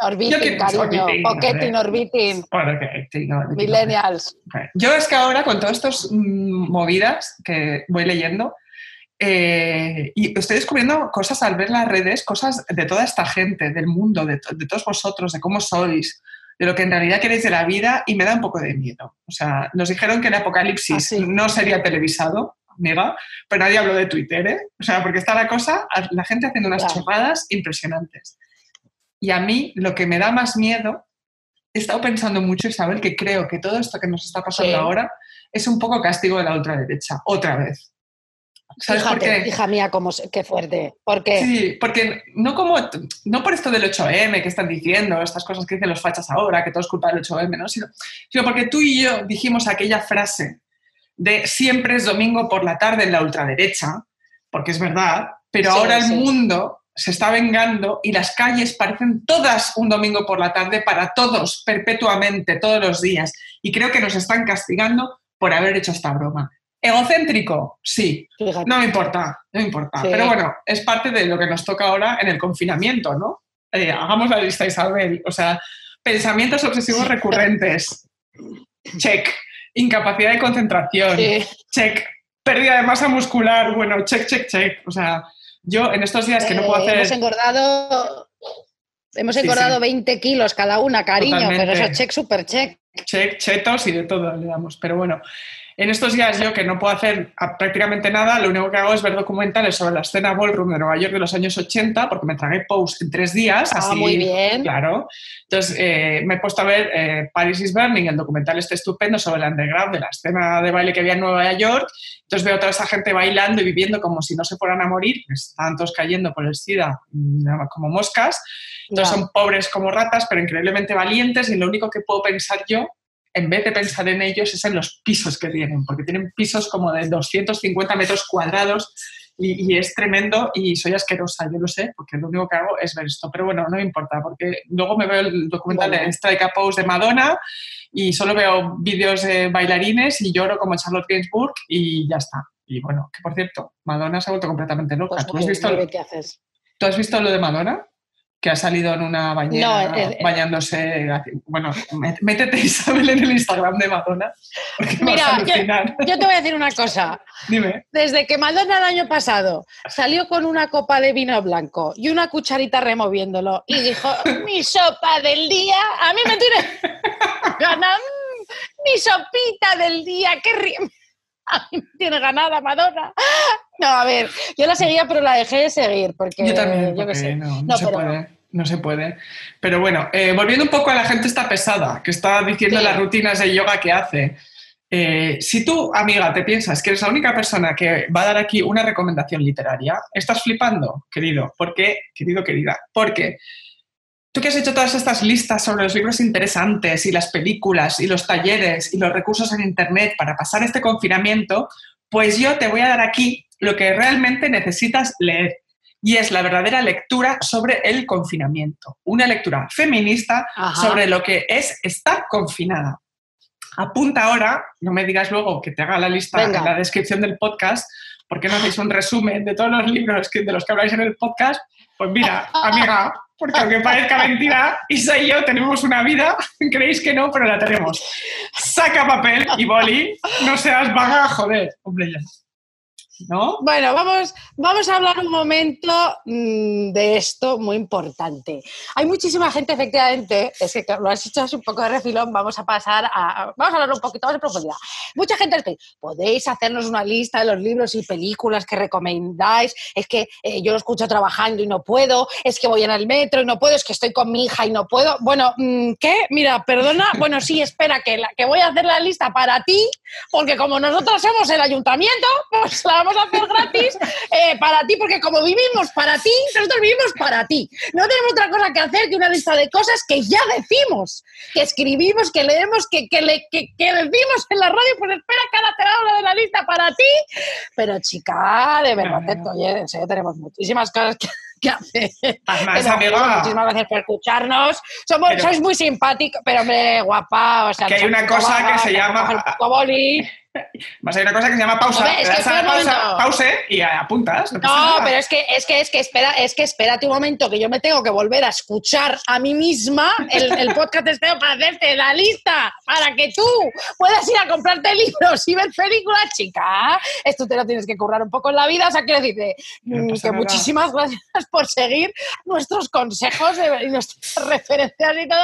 Orbiting, cariño. orbiting, Pocketing, orbiting. No, orbiting. Millennials. Yo es que ahora con todas estas mm, movidas que voy leyendo, eh, y estoy descubriendo cosas al ver las redes, cosas de toda esta gente, del mundo, de, to- de todos vosotros, de cómo sois, de lo que en realidad queréis de la vida, y me da un poco de miedo. O sea, nos dijeron que el apocalipsis Ah, sí. no sería televisado, amiga, pero nadie habló de Twitter, ¿eh? O sea, porque está la cosa, la gente haciendo unas Claro. chorradas impresionantes. Y a mí lo que me da más miedo, he estado pensando mucho, Isabel, que creo que todo esto que nos está pasando Sí. ahora es un poco castigo de la ultraderecha, otra vez. ¿Sabes por qué? hija mía, cómo, se- qué fuerte. ¿Por qué? Sí, porque no como no por esto del 8M que están diciendo, estas cosas que dicen los fachas ahora, que todo es culpa del 8M, ¿no? Sino, sino porque tú y yo dijimos aquella frase de siempre es domingo por la tarde en la ultraderecha, porque es verdad, pero Sí, ahora el mundo se está vengando y las calles parecen todas un domingo por la tarde para todos, perpetuamente, todos los días. Y creo que nos están castigando por haber hecho esta broma. ¿Egocéntrico? Sí. Fíjate. No me importa, no me importa. Sí. Pero bueno, es parte de lo que nos toca ahora en el confinamiento, ¿no? Eh, hagamos la lista, Isabel. O sea, pensamientos obsesivos recurrentes. Check. Incapacidad de concentración. Sí. Check. Pérdida de masa muscular. Bueno, check, check, check. O sea, yo en estos días que no puedo Eh, Hemos hacer... engordado. Hemos engordado sí. 20 kilos cada una, cariño, pero eso check, super check. che- chetos y de todo le damos. Pero bueno, en estos días yo que no puedo hacer prácticamente nada, lo único que hago es ver documentales sobre la escena ballroom de Nueva York de los años 80, porque me tragué post en tres días. Ah, así, muy bien. Claro. Entonces eh, me he puesto a ver eh, Paris is Burning, el documental este estupendo sobre el underground de la escena de baile que había en Nueva York. Entonces veo a toda esa gente bailando y viviendo como si no se fueran a morir, pues estaban todos cayendo por el SIDA mm, como moscas. Entonces son pobres como ratas, pero increíblemente valientes y lo único que puedo pensar yo, en vez de pensar en ellos, es en los pisos que tienen, porque tienen pisos como de 250 metros cuadrados y, y es tremendo y soy asquerosa, yo lo sé, porque lo único que hago es ver esto. Pero bueno, no me importa, porque luego me veo el documental Bueno. de Strike a Pose de Madonna y solo veo vídeos de bailarines y lloro como Charlotte Gainsbourg y ya está. Y bueno, que por cierto, Madonna se ha vuelto completamente loca. Pues ¿Tú, has visto, muy bien, ¿qué haces? ¿Tú has visto lo de Madonna? Que ha salido en una bañera No, eh. bañándose. Bueno, mé- métete Isabel en el Instagram de Madonna. Mira, yo-. Yo te voy a decir una cosa. Dime. Desde que Madonna el año pasado salió con una copa de vino blanco y una cucharita removiéndolo y dijo, mi sopa del día, a mí me tiene ganas, mm, mi sopita del día, qué ri- A mí me tiene ganada Madonna. No, a ver, yo la seguía, pero la dejé de seguir porque Yo también. yo qué sé. No, no No, se pero- puede. No se puede. Pero bueno, eh, volviendo un poco a la gente está pesada, que está diciendo Sí. las rutinas de yoga que hace. Eh, si tú, amiga, te piensas que eres la única persona que va a dar aquí una recomendación literaria, estás flipando, querido. ¿Por qué, querido, querida? Porque tú que has hecho todas estas listas sobre los libros interesantes y las películas y los talleres y los recursos en Internet para pasar este confinamiento, pues yo te voy a dar aquí lo que realmente necesitas leer. Y es la verdadera lectura sobre el confinamiento. Una lectura feminista Ajá. sobre lo que es estar confinada. Apunta ahora, no me digas luego que te haga la lista Venga. en la descripción del podcast, porque no hacéis un resumen de todos los libros que, de los que habláis en el podcast. Pues mira, amiga, porque aunque parezca mentira, Isa y yo tenemos una vida, creéis que no, pero la tenemos. Saca papel y boli, no seas vaga, joder, hombre ya. ¿No? Bueno, vamos, vamos a hablar un momento mm, de esto muy importante. Hay muchísima gente, efectivamente, es que lo has hecho así un poco de refilón, vamos a pasar a, vamos a hablar un poquito más de profundidad. Mucha gente dice, podéis hacernos una lista de los libros y películas que recomendáis, es que eh, yo lo escucho trabajando y no puedo, es que voy en el metro y no puedo, es que estoy con mi hija y no puedo. Bueno, mm, ¿qué? Mira, perdona, bueno, sí, espera, que, la, que voy a hacer la lista para ti, porque como nosotros somos el ayuntamiento, pues la vamos a hacer gratis eh, para ti, porque como vivimos para ti, nosotros vivimos para ti. No tenemos otra cosa que hacer que una lista de cosas que ya decimos, que escribimos, que leemos, que, que, le- que- que decimos en la radio, pues espera te hablo de la lista para ti. Pero chica, de verdad, oye, tenemos muchísimas cosas que, que hacer. Haz más, amiga. Muchísimas gracias por escucharnos. Somos, Pero- sois muy simpáticos, pero hombre, guapa. O sea, Que hay una cosa que se llama- Más hay una cosa que se llama pausa. Es que pausa, momento. pause y apuntas. No, No, pero es que, es que, es que espera, es que espérate un momento que yo me tengo que volver a escuchar a mí misma el, el podcast este para hacerte la lista, para que tú puedas ir a comprarte libros y ver películas, chica. Esto te lo tienes que currar un poco en la vida. O sea, quiero decirte No mm, que muchísimas gracias por seguir nuestros consejos y nuestras referencias y todo.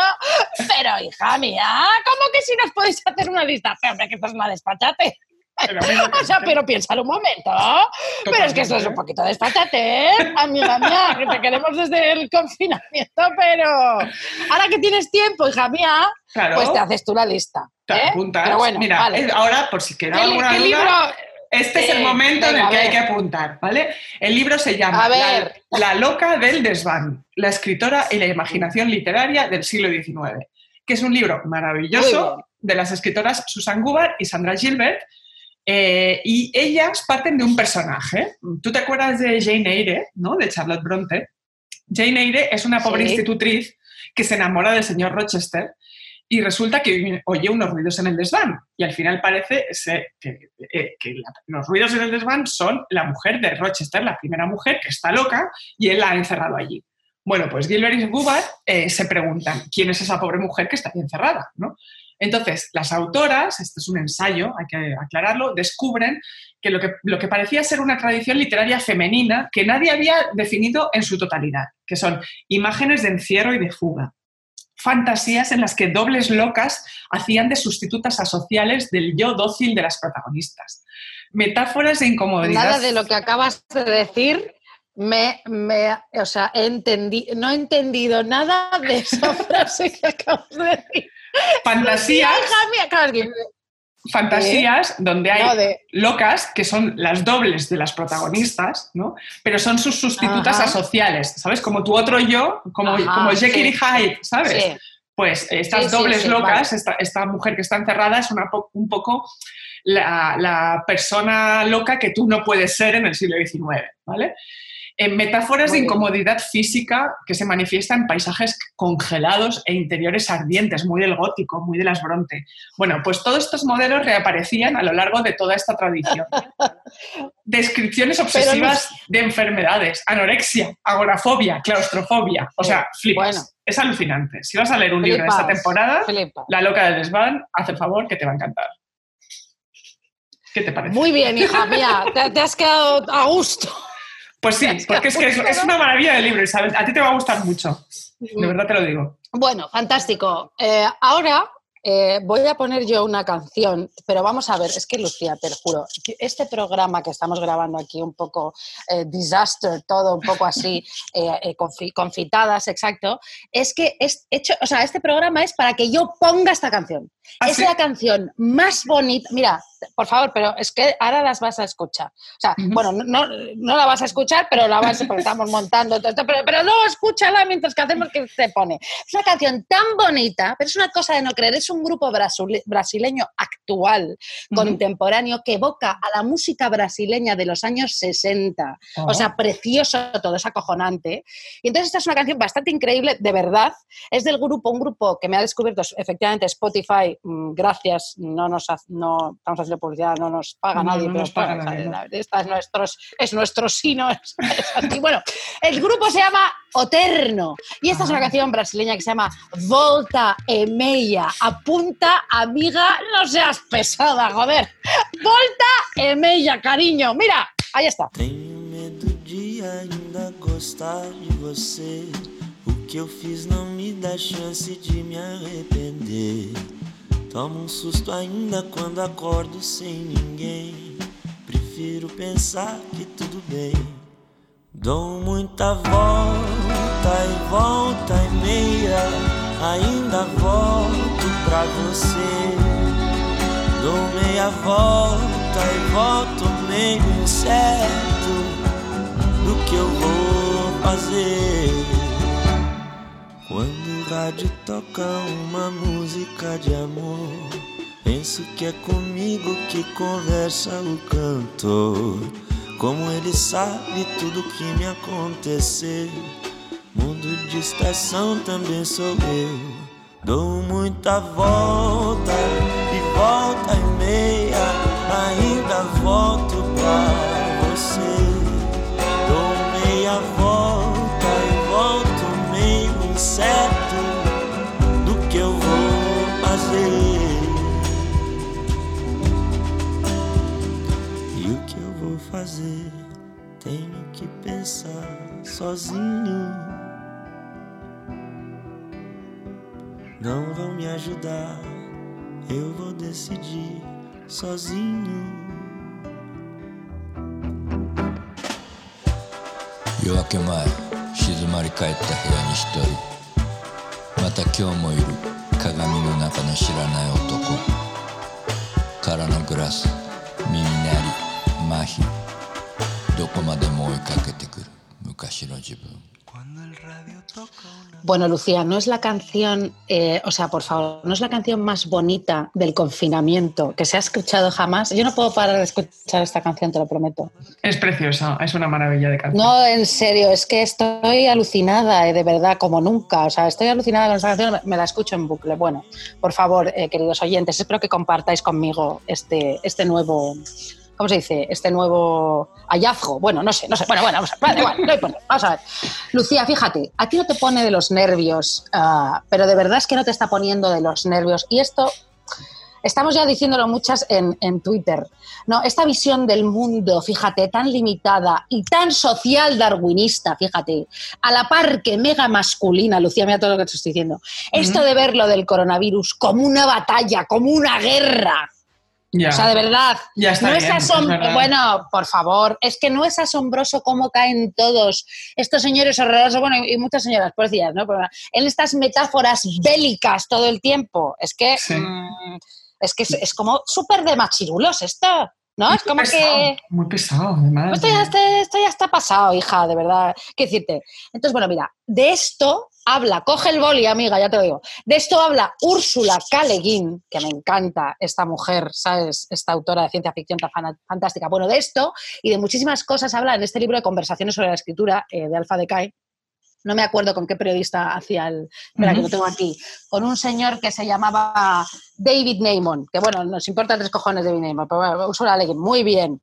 Pero, hija mía, ¿cómo que si nos podéis hacer una lista? Pero, hombre, que esto es una Pero O sea, pero piénsalo un momento. Pero es que esto es un poquito despachate, ¿eh? amiga mía, que te queremos desde el confinamiento, pero ahora que tienes tiempo, hija mía, Claro. pues te haces tú la lista. Te ¿eh? apuntas. Pero bueno, Mira, vale. es- ahora, por si queda ¿Qué, li- alguna duda, libro? este es el Eh, momento en el que hay que apuntar, ¿vale? El libro se llama la. La loca del desván, la escritora y la imaginación literaria del siglo XIX, que es un libro maravilloso. De las escritoras Susan Gubar y Sandra Gilbert, eh, y ellas parten de un personaje. ¿Tú te acuerdas de Jane Eyre, ¿no? De Charlotte Bronte. Jane Eyre es una pobre Sí. institutriz que se enamora del señor Rochester y resulta que oye unos ruidos en el desván. Y al final parece que, eh, que la- los ruidos en el desván son la mujer de Rochester, la primera mujer que está loca y él la ha encerrado allí. Bueno, pues Gilbert y Gubar eh, se preguntan quién es esa pobre mujer que está ahí encerrada, ¿no? Entonces, las autoras, este es un ensayo, hay que aclararlo, descubren que lo, que parecía ser una tradición literaria femenina que nadie había definido en su totalidad, que son imágenes de encierro y de fuga, fantasías en las que dobles locas hacían de sustitutas asociales del yo dócil de las protagonistas, metáforas de incomodidad. Nada de lo que acabas de decir me, o sea, no he entendido nada de esa frase que acabas de decir. Fantasías, fantasías donde hay no, de- locas que son las dobles de las protagonistas, ¿no? Pero son sus sustitutas Ajá. asociales, ¿sabes? Como tu otro yo, como, Ajá, como Jekyll y sí. Hyde, ¿sabes? sí. Pues estas Sí, dobles locas, esta, esta mujer que está encerrada es una po- un poco la, la persona loca que tú no puedes ser en el siglo XIX, ¿vale? En metáforas Muy de bien. incomodidad física que se manifiesta en paisajes congelados e interiores ardientes, muy del gótico, muy de las Bronte. Bueno, pues todos estos modelos reaparecían a lo largo de toda esta tradición. Descripciones obsesivas de enfermedades, anorexia, agorafobia, claustrofobia. O sea, flipas. Bueno. Es alucinante. Si vas a leer un libro de esta temporada, flipas. La loca del desván, haz el favor que te va a encantar. ¿Qué te parece? Muy bien, hija mía, te, te has quedado a gusto. Pues sí, porque es que es, es una maravilla de libro, Isabel. A ti te va a gustar mucho. De verdad te lo digo. Bueno, fantástico. Eh, ahora eh, voy a poner yo una canción, pero vamos a ver, es que Lucía, te lo juro, este programa que estamos grabando aquí, un poco eh, disaster, todo un poco así, eh, confi- confitadas, exacto, es que es hecho, o sea, este programa es para que yo ponga esta canción. ¿Ah, es sí? la canción más bonita. Mira, por favor, pero es que ahora las vas a escuchar. O sea, bueno, no, no la vas a escuchar, pero la vas porque estamos montando todo esto, pero, pero no, escúchala mientras que hacemos que se pone. Es una canción tan bonita, pero es una cosa de no creer. Es un grupo brasile- brasileño actual, contemporáneo, que evoca a la música brasileña de los años 60. O sea, precioso todo, es acojonante. Y entonces esta es una canción bastante increíble, de verdad. Es del grupo, un grupo que me ha descubierto efectivamente Spotify. mm, Gracias, no nos ha- no estamos haciendo publicidad, no nos paga No, nadie, no pero nos paga nadie, esta es nuestro, es nuestro sino. Es, es así. Bueno, el grupo se llama Oterno y esta es una Ah. canción brasileña que se llama Volta e Meia. Apunta, amiga, no seas pesada, joder. Volta e Meia, cariño. Mira, ahí está. Tenho medo de ainda gostar de você. O que eu fiz não me dá chance de me arrepender. Tomo um susto ainda quando acordo sem ninguém. Prefiro pensar que tudo bem. Dou muita volta e volta e meia. Ainda volto pra você. Dou meia volta e volto meio incerto do que eu vou fazer. Quando o rádio toca uma música de amor, penso que é comigo que conversa o cantor. Como ele sabe tudo que me acontecer. Mundo de estação também sou eu. Dou muita volta e volta e meia, ainda volto pra você. fazer? Tenho que pensar sozinho. Não vão me ajudar, eu vou decidir sozinho. 夜明け前静まり返った部屋に一人また今日もいる鏡の中の知らない男空のグラス耳鳴り 麻痺どこまでも追いかけてくる昔の自分 Cuando el radio toca una Bueno, Lucía, no es la canción, eh, o sea, por favor, no es la canción más bonita del confinamiento que se ha escuchado jamás. Yo no puedo parar de escuchar esta canción, te lo prometo. Es preciosa, es una maravilla de canción. No, en serio, es que estoy alucinada, eh, de verdad, como nunca. O sea, estoy alucinada con esta canción, me- me la escucho en bucle. Bueno, por favor, eh, queridos oyentes, espero que compartáis conmigo este, este nuevo. ¿Cómo se dice? Este nuevo hallazgo. Bueno, no sé, no sé. Bueno, bueno, vamos a, vale, igual, no importa. Vamos a ver. Lucía, fíjate, a ti no te pone de los nervios, ah, pero de verdad es que no te está poniendo de los nervios. Y esto estamos ya diciéndolo muchas en, en Twitter, ¿no? Esta visión del mundo, fíjate, tan limitada y tan social darwinista, fíjate, a la par que mega masculina, Lucía, mira todo lo que te estoy diciendo. Esto de ver lo del coronavirus como una batalla, como una guerra. Ya. O sea, de verdad, Ya está no bien, es asombroso. Bueno, por favor, es que no es asombroso cómo caen todos estos señores horrorosos, bueno, y muchas señoras, pobrecillas, ¿no? Pero en estas metáforas bélicas todo el tiempo. Es que Sí. mm, es que es, es como súper de machirulos esto, ¿no? Es como pesado, que. Muy pesado, además. Esto ya, está, esto ya está pasado, hija, de verdad. ¿Qué decirte? Entonces, bueno, mira, de esto habla, coge el boli, amiga, ya te lo digo. De esto habla Úrsula Guin, que me encanta esta mujer, ¿sabes? Esta autora de ciencia ficción tan fantástica. Bueno, de esto y de muchísimas cosas habla en este libro de conversaciones sobre la escritura eh, de Alfa Decay. No me acuerdo con qué periodista hacía el. Espera, que lo tengo aquí. Con un señor que se llamaba David Neyman, que bueno, nos importa tres cojones David Neyman, pero bueno, Úrsula Guin, muy bien.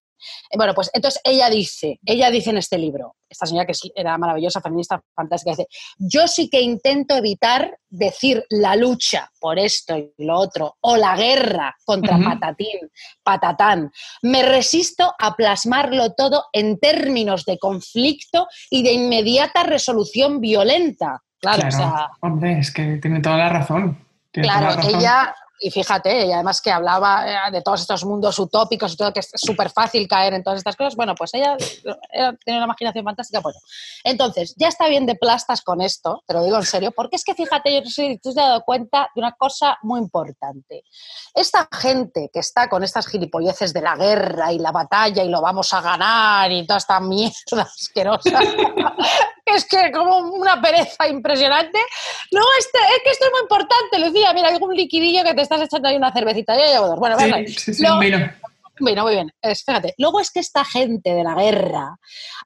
Bueno, pues entonces ella dice, ella dice en este libro, esta señora que era maravillosa, feminista, fantástica, dice, yo sí que intento evitar decir la lucha por esto y lo otro, o la guerra contra patatín, patatán. Me resisto a plasmarlo todo en términos de conflicto y de inmediata resolución violenta. Claro, Claro, o sea, hombre, es que tiene toda la razón. tiene toda Claro, la razón. ella, y fíjate, ella además que hablaba eh, de todos estos mundos utópicos y todo, que es súper fácil caer en todas estas cosas, bueno, pues ella, tiene una imaginación fantástica. Bueno, entonces, ya está bien de plastas con esto, te lo digo en serio, porque es que fíjate, yo no sé si tú te has dado cuenta de una cosa muy importante. Esta gente que está con estas gilipolleces de la guerra y la batalla y lo vamos a ganar y toda esta mierda asquerosa, que es que como una pereza impresionante, no, este, es que esto es muy importante, Lucía. Mira, un liquidillo que te estás echando ahí una cervecita. Yo llevo dos. Bueno. Sí, sí, sí, Lo- mira. Bueno, muy bien. Es- fíjate. Luego es que esta gente de la guerra,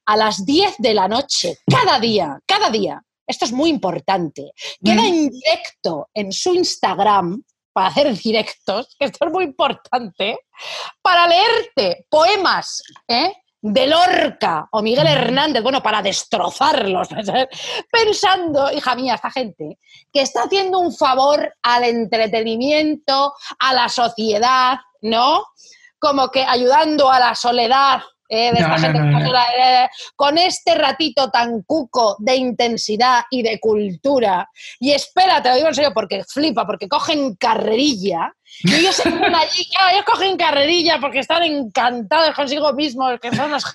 a las 10 de la noche, cada día, cada día, esto es muy importante, queda Mm. en directo en su Instagram para hacer directos, que esto es muy importante, para leerte poemas, ¿eh? De Lorca o Miguel Hernández, bueno, para destrozarlos, pensando, hija mía, esta gente que está haciendo un favor al entretenimiento, a la sociedad, ¿no? Como que ayudando a la soledad. Eh, de No, esta no, gente no, eh, con este ratito tan cuco de intensidad y de cultura. Y espera, te lo digo en serio, porque flipa, porque cogen carrerilla. Y ellos están allí, claro, ellos cogen carrerilla porque están encantados consigo mismos, que son los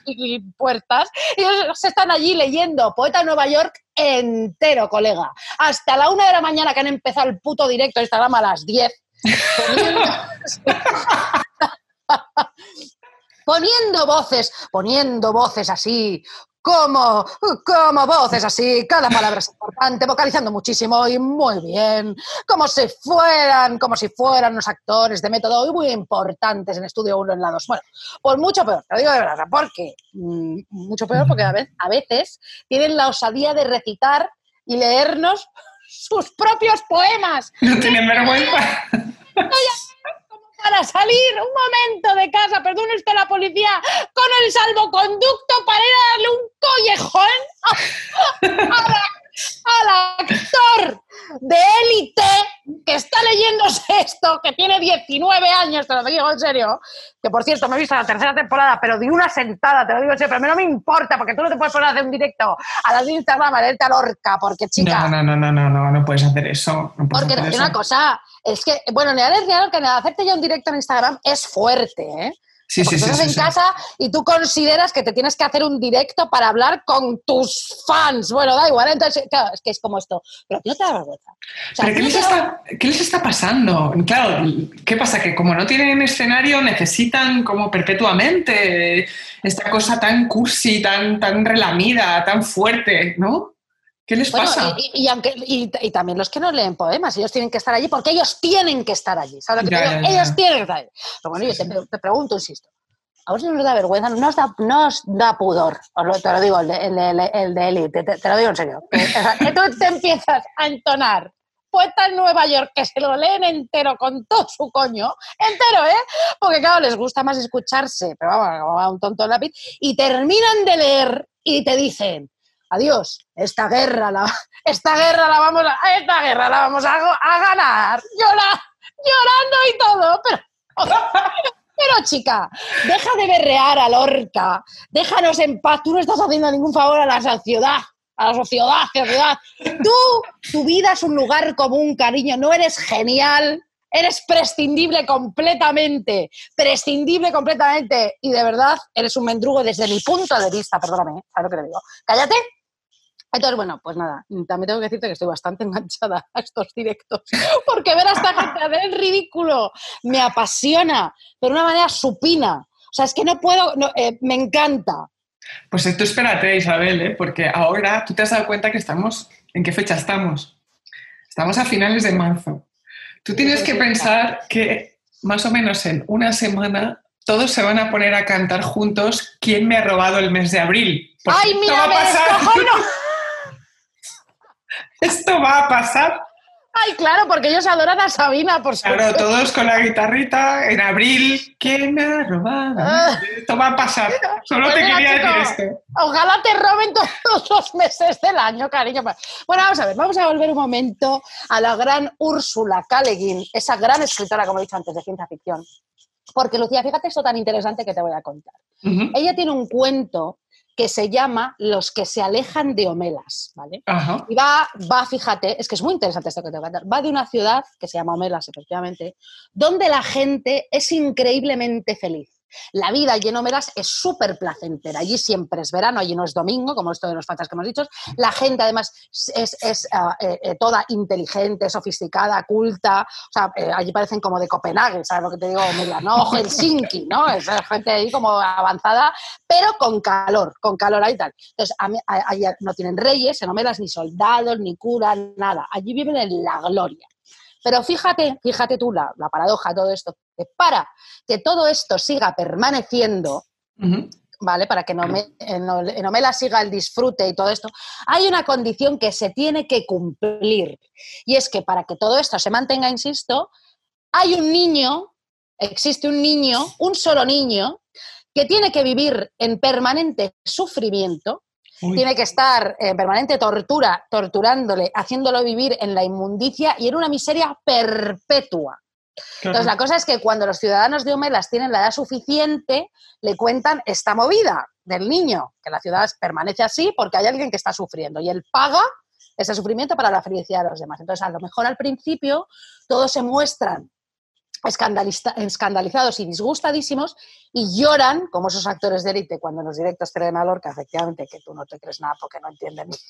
puertas. Y ellos están allí leyendo Poeta Nueva York entero, colega. Hasta la una de la mañana que han empezado el puto directo de Instagram a las 10. poniendo voces, poniendo voces así, como, como voces así, cada palabra es importante, vocalizando muchísimo y muy bien, como si fueran, como si fueran unos actores de método y muy importantes en Estudio 1 en la 2. Bueno, pues mucho peor, te lo digo de verdad, porque mm, mucho peor porque a veces, a veces tienen la osadía de recitar y leernos sus propios poemas No tienen vergüenza. para salir un momento de casa, perdone usted la policía, con el salvoconducto para ir a darle un collejón a- la- al actor de élite que está leyéndose esto, que tiene 19 años, te lo digo en serio, que por cierto me he visto la tercera temporada, pero de una sentada, te lo digo en serio, pero no me importa, porque tú no te puedes poner a hacer un directo a las de Instagram a leerte a Lorca, porque chica... No, no, no, no, no, no, no puedes hacer eso. No puedes Porque hacer digo eso. una cosa, es que, bueno, ni a leer ni a que nada, hacerte ya un directo en Instagram es fuerte, ¿eh? Sí, sí, estás en casa y tú consideras que te tienes que hacer un directo para hablar con tus fans. Bueno, da igual, entonces, claro, es que es como esto. Pero no te da vergüenza. O sea, ¿Pero a qué les, está, qué les está pasando? Claro, ¿qué pasa? Que como no tienen escenario, necesitan como perpetuamente esta cosa tan cursi, tan, tan relamida, tan fuerte, ¿no? ¿Qué les Bueno, pasa? y, y aunque, y, y también los que no leen poemas, ellos tienen que estar allí porque ellos tienen que estar allí. ¿Sabes lo que Ya, ya. Ellos tienen que estar allí. Pero bueno, yo te, te pregunto, insisto. A vos no os da vergüenza, no os da, no os da pudor, os lo- te lo digo, el de, el de, el de Elite, te, te lo digo en serio. Que, o sea, que tú te empiezas a entonar poeta en Nueva York que se lo leen entero con todo su coño, entero, ¿eh? Porque claro, les gusta más escucharse, pero vamos, como a un tonto lápiz, y terminan de leer y te dicen, adiós, esta guerra la, esta guerra la vamos a, esta guerra la vamos a, ganar, la, llorando y todo, pero... Pero chica, deja de berrear a Lorca, déjanos en paz, tú no estás haciendo ningún favor a la sociedad, a la sociedad, sociedad. Tú, tu vida es un lugar común, cariño, no eres genial, eres prescindible completamente, prescindible completamente, y de verdad eres un mendrugo desde mi punto de vista, perdóname, ¿eh? ¿sabes lo que le digo? Cállate. Entonces, bueno, pues nada, también tengo que decirte que estoy bastante enganchada a estos directos, porque ver a esta gente hacer el ridículo me apasiona, de una manera supina. O sea, es que no puedo, no, eh, me encanta. Pues esto espérate, Isabel, ¿eh? porque ahora tú te has dado cuenta que estamos, ¿en qué fecha estamos? Estamos a finales de marzo. Tú tienes que pensar que más o menos en una semana todos se van a poner a cantar juntos ¿Quién me ha robado el mes de abril? Porque ¡Ay, mira, va a pasar. descojono! Esto va a pasar. Ay, claro, porque ellos adoran a Sabina, por Claro, supuesto. todos con la guitarrita en abril. ¿Quién me ha robado? Ah. Esto va a pasar. Solo Pues te venga, quería chico, decir esto. Ojalá te roben todos los meses del año, cariño. Bueno, vamos a ver, vamos a volver un momento a la gran Úrsula Guin, esa gran escritora, como he dicho antes, de ciencia ficción. Porque, Lucía, fíjate esto tan interesante que te voy a contar. Ella tiene un cuento que se llama Los que se alejan de Homelas, ¿vale? Ajá. Y va, va, fíjate, es que es muy interesante esto que te voy a contar. Va de una ciudad que se llama Homelas, efectivamente, donde la gente es increíblemente feliz. La allí en Homelas es súper placentera. Allí siempre es verano, allí no es domingo, como esto de los fachas que hemos dicho. La gente, además, es, es, eh, eh, toda inteligente, sofisticada, culta. O sea, eh, allí parecen como de Copenhague, ¿sabes lo que te digo? Homelas, ¿no? Helsinki, ¿no? Es gente ahí como avanzada, pero con calor, con calor ahí tal. Entonces, allí no tienen reyes, en Homelas, ni soldados, ni curas, nada. Allí viven en la gloria. Pero fíjate, fíjate tú la, la paradoja de todo esto, que para que todo esto siga permaneciendo. ¿vale? Para que en, Ome- en Ol- en Omela siga el disfrute y todo esto, hay una condición que se tiene que cumplir. Y es que para que todo esto se mantenga, insisto, hay un niño, existe un niño, un solo niño, que tiene que vivir en permanente sufrimiento, Uy. tiene que estar en permanente tortura, torturándole, haciéndolo vivir en la inmundicia y en una miseria perpetua. Claro. Entonces, la cosa es que cuando los ciudadanos de Homelas tienen la edad suficiente, le cuentan esta movida del niño, que la ciudad permanece así porque hay alguien que está sufriendo y él paga ese sufrimiento para la felicidad de los demás. Entonces, a lo mejor al principio todos se muestran escandalizados y disgustadísimos y lloran, como esos actores de élite cuando en los directos creen a Lorca, efectivamente, que tú no te crees nada porque no entienden.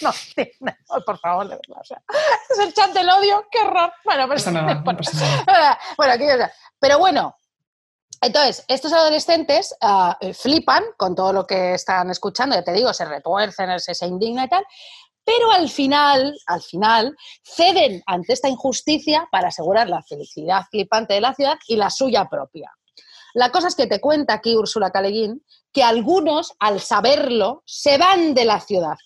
No entienden, por favor, de verdad. o sea, es el chat del odio, qué horror. Bueno, No pasa nada, no bueno, bueno, aquí, sea, pero bueno, entonces, estos adolescentes ah, eh, flipan con todo lo que están escuchando, ya te digo, se retuercen, se, se indignan y tal, pero al final, al final, ceden ante esta injusticia para asegurar la felicidad flipante de la ciudad y la suya propia. La cosa es que te cuenta aquí Úrsula Caleguín que algunos, al saberlo, se van de la ciudad,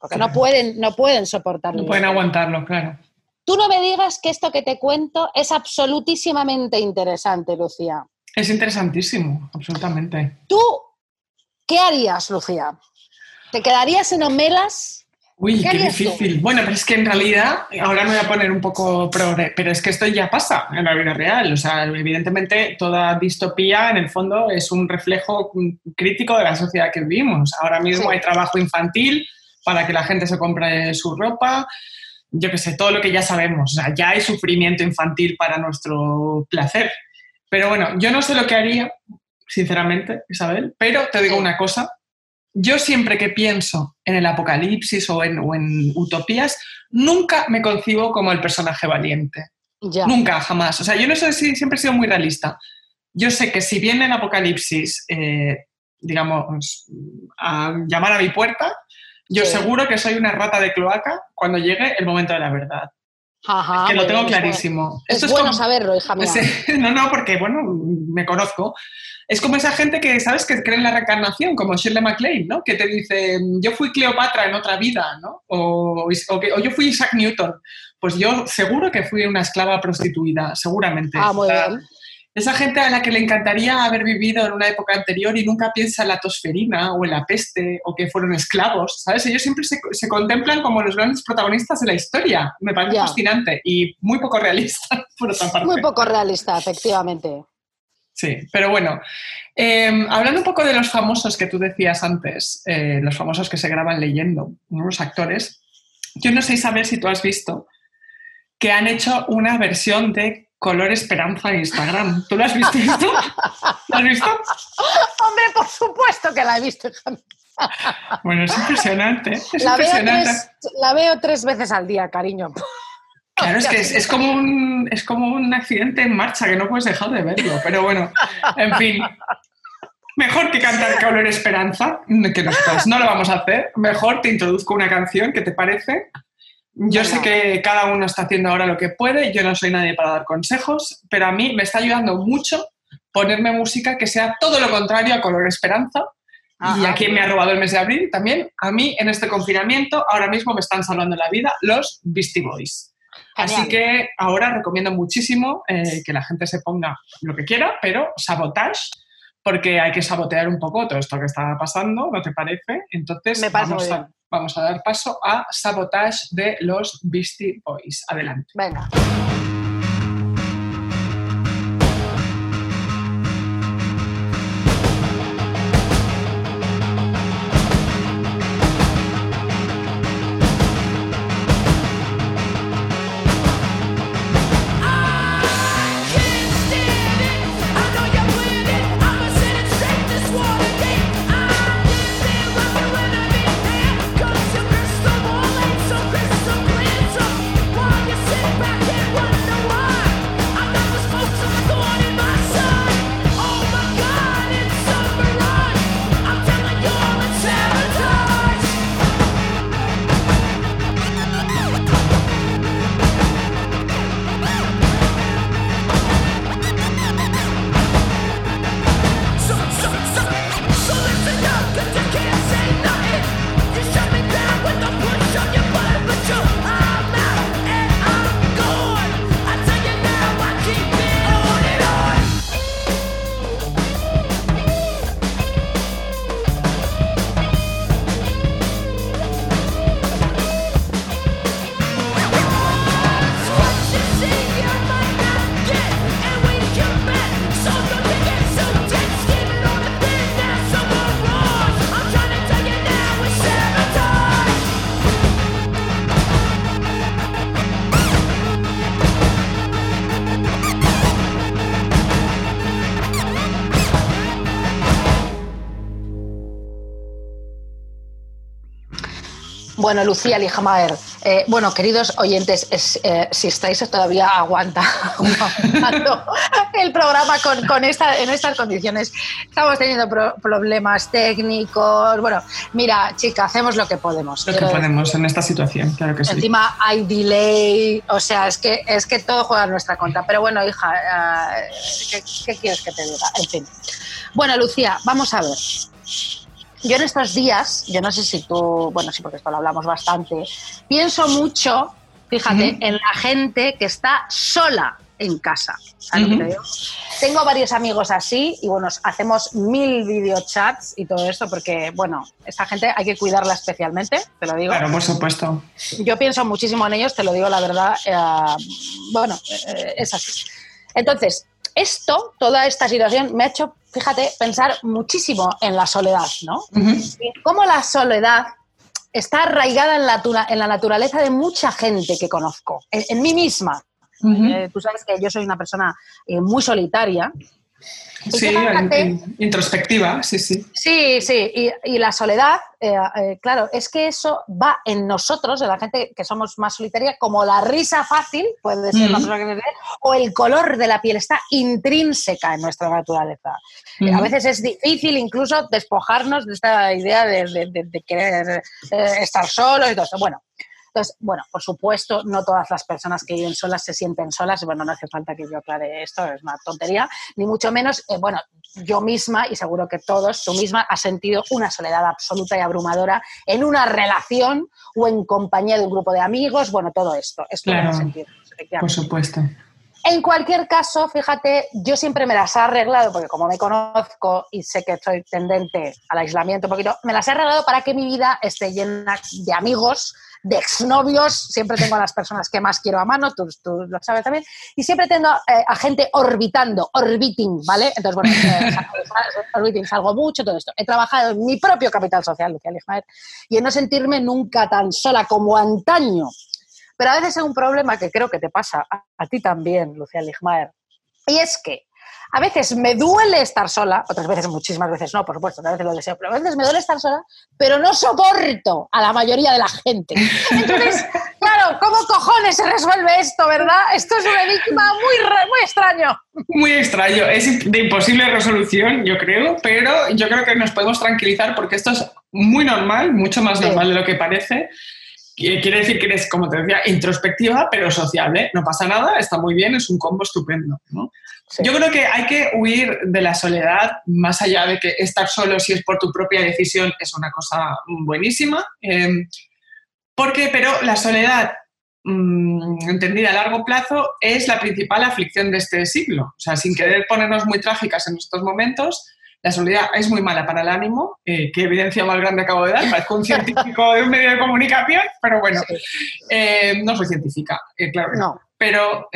porque no pueden, no pueden soportarlo. No pueden aguantarlo, claro. Tú no me digas que esto que te cuento es absolutísimamente interesante, Lucía. Es interesantísimo, absolutamente. ¿Tú qué harías, Lucía? ¿Te quedarías en Homelas? Uy, ¿Qué qué tú? difícil. Bueno, pero es que en realidad, ahora me voy a poner un poco progre, pero es que esto ya pasa en la vida real. O sea, evidentemente toda distopía en el fondo es un reflejo crítico de la sociedad que vivimos. Ahora mismo Sí. hay trabajo infantil para que la gente se compre su ropa, yo qué sé, todo lo que ya sabemos. O sea, ya hay sufrimiento infantil para nuestro placer. Pero bueno, yo no sé lo que haría, sinceramente, Isabel, pero te digo Sí. una cosa. Yo siempre que pienso en el apocalipsis o en, o en utopías, nunca me concibo como el personaje valiente. Ya. Nunca, jamás. O sea, yo no sé si siempre he sido muy realista. Yo sé que si viene el apocalipsis, eh, digamos, a llamar a mi puerta, yo Sí. seguro que soy una rata de cloaca cuando llegue el momento de la verdad. Ajá, que lo tengo es clarísimo. Es Esto bueno como- saberlo, hija mía. Sí, no, no, porque, bueno, me conozco. Es como esa gente que, ¿sabes?, que cree en la reencarnación, como Shirley MacLaine, ¿no? Que te dice, yo fui Cleopatra en otra vida, ¿no? O, o o yo fui Isaac Newton. Pues yo seguro que fui una esclava prostituida, seguramente. Ah, muy bien. Esa gente a la que le encantaría haber vivido en una época anterior y nunca piensa en la tosferina o en la peste o que fueron esclavos, ¿sabes? Ellos siempre se, se contemplan como los grandes protagonistas de la historia. Me parece fascinante y muy poco realista, por otra parte. Muy poco realista, efectivamente. Sí, pero bueno, eh, hablando un poco de los famosos que tú decías antes, eh, los famosos que se graban leyendo, ¿no? los actores, yo no sé saber si tú has visto que han hecho una versión de Color Esperanza en Instagram. ¿Tú lo has visto esto? ¿Lo has visto? Hombre, por supuesto que la he visto, hija. Bueno, es impresionante. Es La veo, impresionante. tres, la veo tres veces al día, cariño. Claro, es que es, es como un, es como un accidente en marcha que no puedes dejar de verlo. Pero bueno, en fin. Mejor que cantar Color Esperanza, que nosotros no lo vamos a hacer. Mejor te introduzco una canción, ¿qué te parece? Yo sé que cada uno está haciendo ahora lo que puede, yo no soy nadie para dar consejos, pero a mí me está ayudando mucho ponerme música que sea todo lo contrario a Color Esperanza. y a quien me ha robado el mes de abril también, a mí en este confinamiento ahora mismo me están salvando la vida los Beastie Boys. Así que ahora recomiendo muchísimo eh, que la gente se ponga lo que quiera, pero sabotage, porque hay que sabotear un poco todo esto que está pasando, ¿no te parece? Entonces Me vamos, a, vamos a dar paso a sabotage de los Beastie Boys. Adelante. Venga. Bueno, Lucía Lijamaer, eh, bueno, queridos oyentes, es, eh, si estáis todavía aguanta, el programa con, con esta, en estas condiciones, estamos teniendo pro- problemas técnicos. Bueno, mira, chica, hacemos lo que podemos. Lo que quiero decir. podemos en esta situación, claro que sí. Encima hay delay, o sea, es que, es que todo juega en nuestra contra. Pero bueno, hija, eh, ¿qué, qué quieres que te diga? En fin. Bueno, Lucía, vamos a ver. Yo en estos días, yo no sé si tú, bueno, sí, porque esto lo hablamos bastante, pienso mucho, fíjate, en la gente que está sola en casa. ¿sabes lo que te Ujú. digo? Tengo varios amigos así y bueno, hacemos mil videochats y todo esto porque, bueno, esta gente hay que cuidarla especialmente, te lo digo. Claro, por supuesto. Yo pienso muchísimo en ellos, te lo digo la verdad. eh, bueno, eh, es así. Entonces, esto, toda esta situación me ha hecho, fíjate, pensar muchísimo en la soledad, ¿no? Y cómo la soledad está arraigada en la, tura- en la naturaleza de mucha gente que conozco, en, en mí misma. Eh, tú sabes que yo soy una persona eh, muy solitaria. Sí, introspectiva, sí, sí. Sí, sí, y, y la soledad, eh, eh, claro, es que eso va en nosotros, en la gente que somos más solitaria, como la risa fácil, puede ser la Ujú. persona que te- o el color de la piel, está intrínseca en nuestra naturaleza. Eh, A veces es difícil incluso despojarnos de esta idea de, de- de- de querer eh, estar solos y todo eso. Bueno, entonces, bueno, por supuesto, no todas las personas que viven solas se sienten solas. Bueno, no hace falta que yo aclare esto, es una tontería. Ni mucho menos, eh, bueno, yo misma, y seguro que todos, tú misma, has sentido una soledad absoluta y abrumadora en una relación o en compañía de un grupo de amigos. Bueno, todo esto. Esto lo Claro. sentido, Por supuesto. En cualquier caso, fíjate, yo siempre me las he arreglado, porque como me conozco y sé que soy tendente al aislamiento un poquito, me las he arreglado para que mi vida esté llena de amigos, de exnovios, siempre tengo a las personas que más quiero a mano, tú, lo sabes también, y siempre tengo eh, a gente orbitando, orbiting, ¿vale? Entonces, bueno, eh, orbiting, salgo mucho, todo esto. He trabajado en mi propio capital social, Lucía Ligmaer, y en no sentirme nunca tan sola como antaño. Pero a veces hay un problema que creo que te pasa a, a ti también, Lucía Ligmaer, y es que a veces me duele estar sola, otras veces, muchísimas veces no, por supuesto, a veces lo deseo, pero a veces me duele estar sola, pero no soporto a la mayoría de la gente. Entonces, claro, ¿cómo cojones se resuelve esto, verdad? Esto es un enigma muy, muy extraño. Muy extraño, es de imposible resolución, yo creo, pero yo creo que nos podemos tranquilizar porque esto es muy normal, mucho más Sí. normal de lo que parece. Qui- Quiere decir que eres, como te decía, introspectiva, pero sociable. No pasa nada, está muy bien, es un combo estupendo. ¿no? Sí. Yo creo que hay que huir de la soledad, más allá de que estar solo si es por tu propia decisión es una cosa buenísima. eh, porque, pero la soledad, mm, entendida a largo plazo, es la principal aflicción de este siglo. O sea, sin querer ponernos muy trágicas en estos momentos, la soledad es muy mala para el ánimo. eh, qué evidencia más grande acabo de dar, parezco un científico de un medio de comunicación, pero bueno, Sí. eh, no soy científica, eh, claro. no. Pero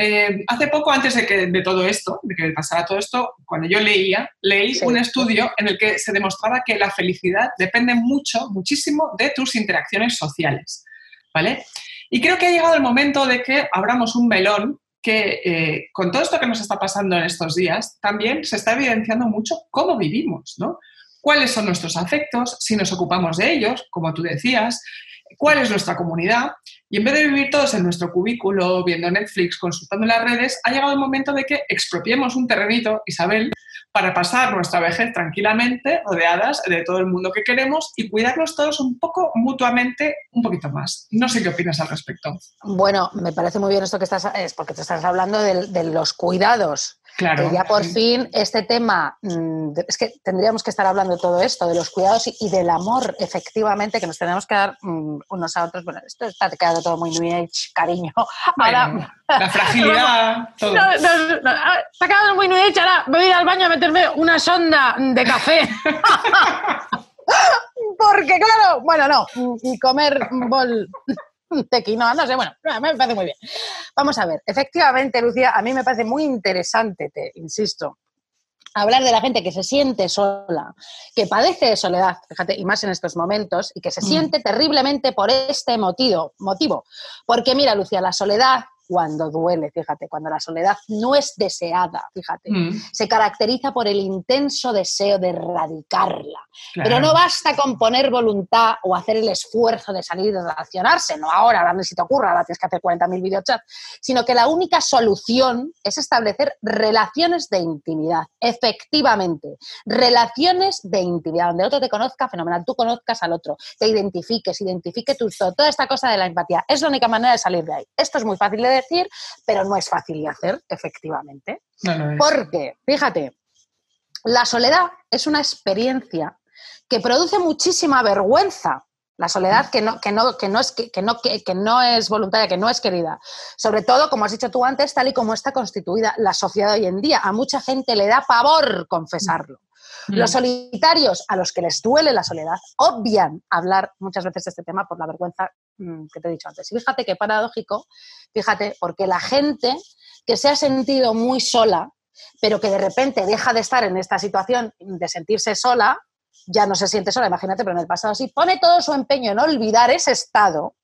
hace poco, antes de, que, de todo esto, de que pasara todo esto, cuando yo leía, leí Sí. un estudio en el que se demostraba que la felicidad depende mucho, muchísimo de tus interacciones sociales. ¿Vale? Y creo que ha llegado el momento de que abramos un melón que eh, con todo esto que nos está pasando en estos días, también se está evidenciando mucho cómo vivimos, ¿no? ¿Cuáles son nuestros afectos? Si nos ocupamos de ellos, como tú decías, cuál es nuestra comunidad. Y en vez de vivir todos en nuestro cubículo, viendo Netflix, consultando las redes, ha llegado el momento de que expropiemos un terrenito, Isabel, para pasar nuestra vejez tranquilamente, rodeadas de todo el mundo que queremos y cuidarnos todos un poco mutuamente, un poquito más. No sé qué opinas al respecto. bueno, me parece muy bien esto que estás, es porque te estás hablando del- de, los cuidados. Claro. Que ya por fin este tema, mm, es que tendríamos que estar hablando de todo esto, de los cuidados y, del amor, efectivamente, que nos tenemos que dar mm, unos a otros. Bueno, esto está quedando todo muy New Age, cariño. Ahora, Bueno, la fragilidad, todo. No, no, no, ah, está quedando muy New Age, ahora voy a ir al baño a meterme una sonda de café. Porque claro, bueno, no, y comer bol de quinoa, no sé, bueno, me parece muy bien. Vamos a ver, efectivamente, Lucía, a mí me parece muy interesante, te insisto, hablar de la gente que se siente sola, que padece de soledad, fíjate, y más en estos momentos, y que se Mm. siente terriblemente por este motivo, motivo. Porque mira, Lucía, la soledad cuando duele, fíjate, cuando la soledad no es deseada, fíjate, Mm, se caracteriza por el intenso deseo de erradicarla. claro. Pero no basta con poner voluntad o hacer el esfuerzo de salir y relacionarse, no ahora, ahora si te ocurra, ahora tienes que hacer 40.000 videochats, sino que la única solución es establecer relaciones de intimidad, efectivamente, relaciones de intimidad, donde el otro te conozca, fenomenal, tú conozcas al otro, te identifiques, identifique tu toda esta cosa de la empatía. Es la única manera de salir de ahí. Esto es muy fácil de decir, pero no es fácil de hacer, efectivamente. No. Porque, fíjate, la soledad es una experiencia que produce muchísima vergüenza. La soledad que no, que no, que no, es, que, que no, que, que no es voluntaria, que no es querida. Sobre todo, como has dicho tú antes, tal y como está constituida la sociedad hoy en día. A mucha gente le da pavor confesarlo. Los Mm, solitarios a los que les duele la soledad obvian hablar muchas veces de este tema por la vergüenza mm, que te he dicho antes. Y fíjate qué paradójico, fíjate, porque la gente que se ha sentido muy sola, pero que de repente deja de estar en esta situación de sentirse sola, ya no se siente sola, imagínate, pero en el pasado sí, pone todo su empeño en olvidar ese estado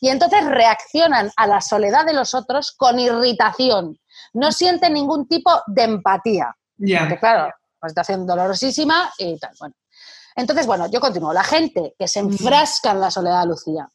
y entonces reaccionan a la soledad de los otros con irritación. No sienten ningún tipo de empatía. Porque claro, una situación dolorosísima y tal. Bueno. Entonces, bueno, yo continúo. La gente que se enfrasca en la soledad, Lucía,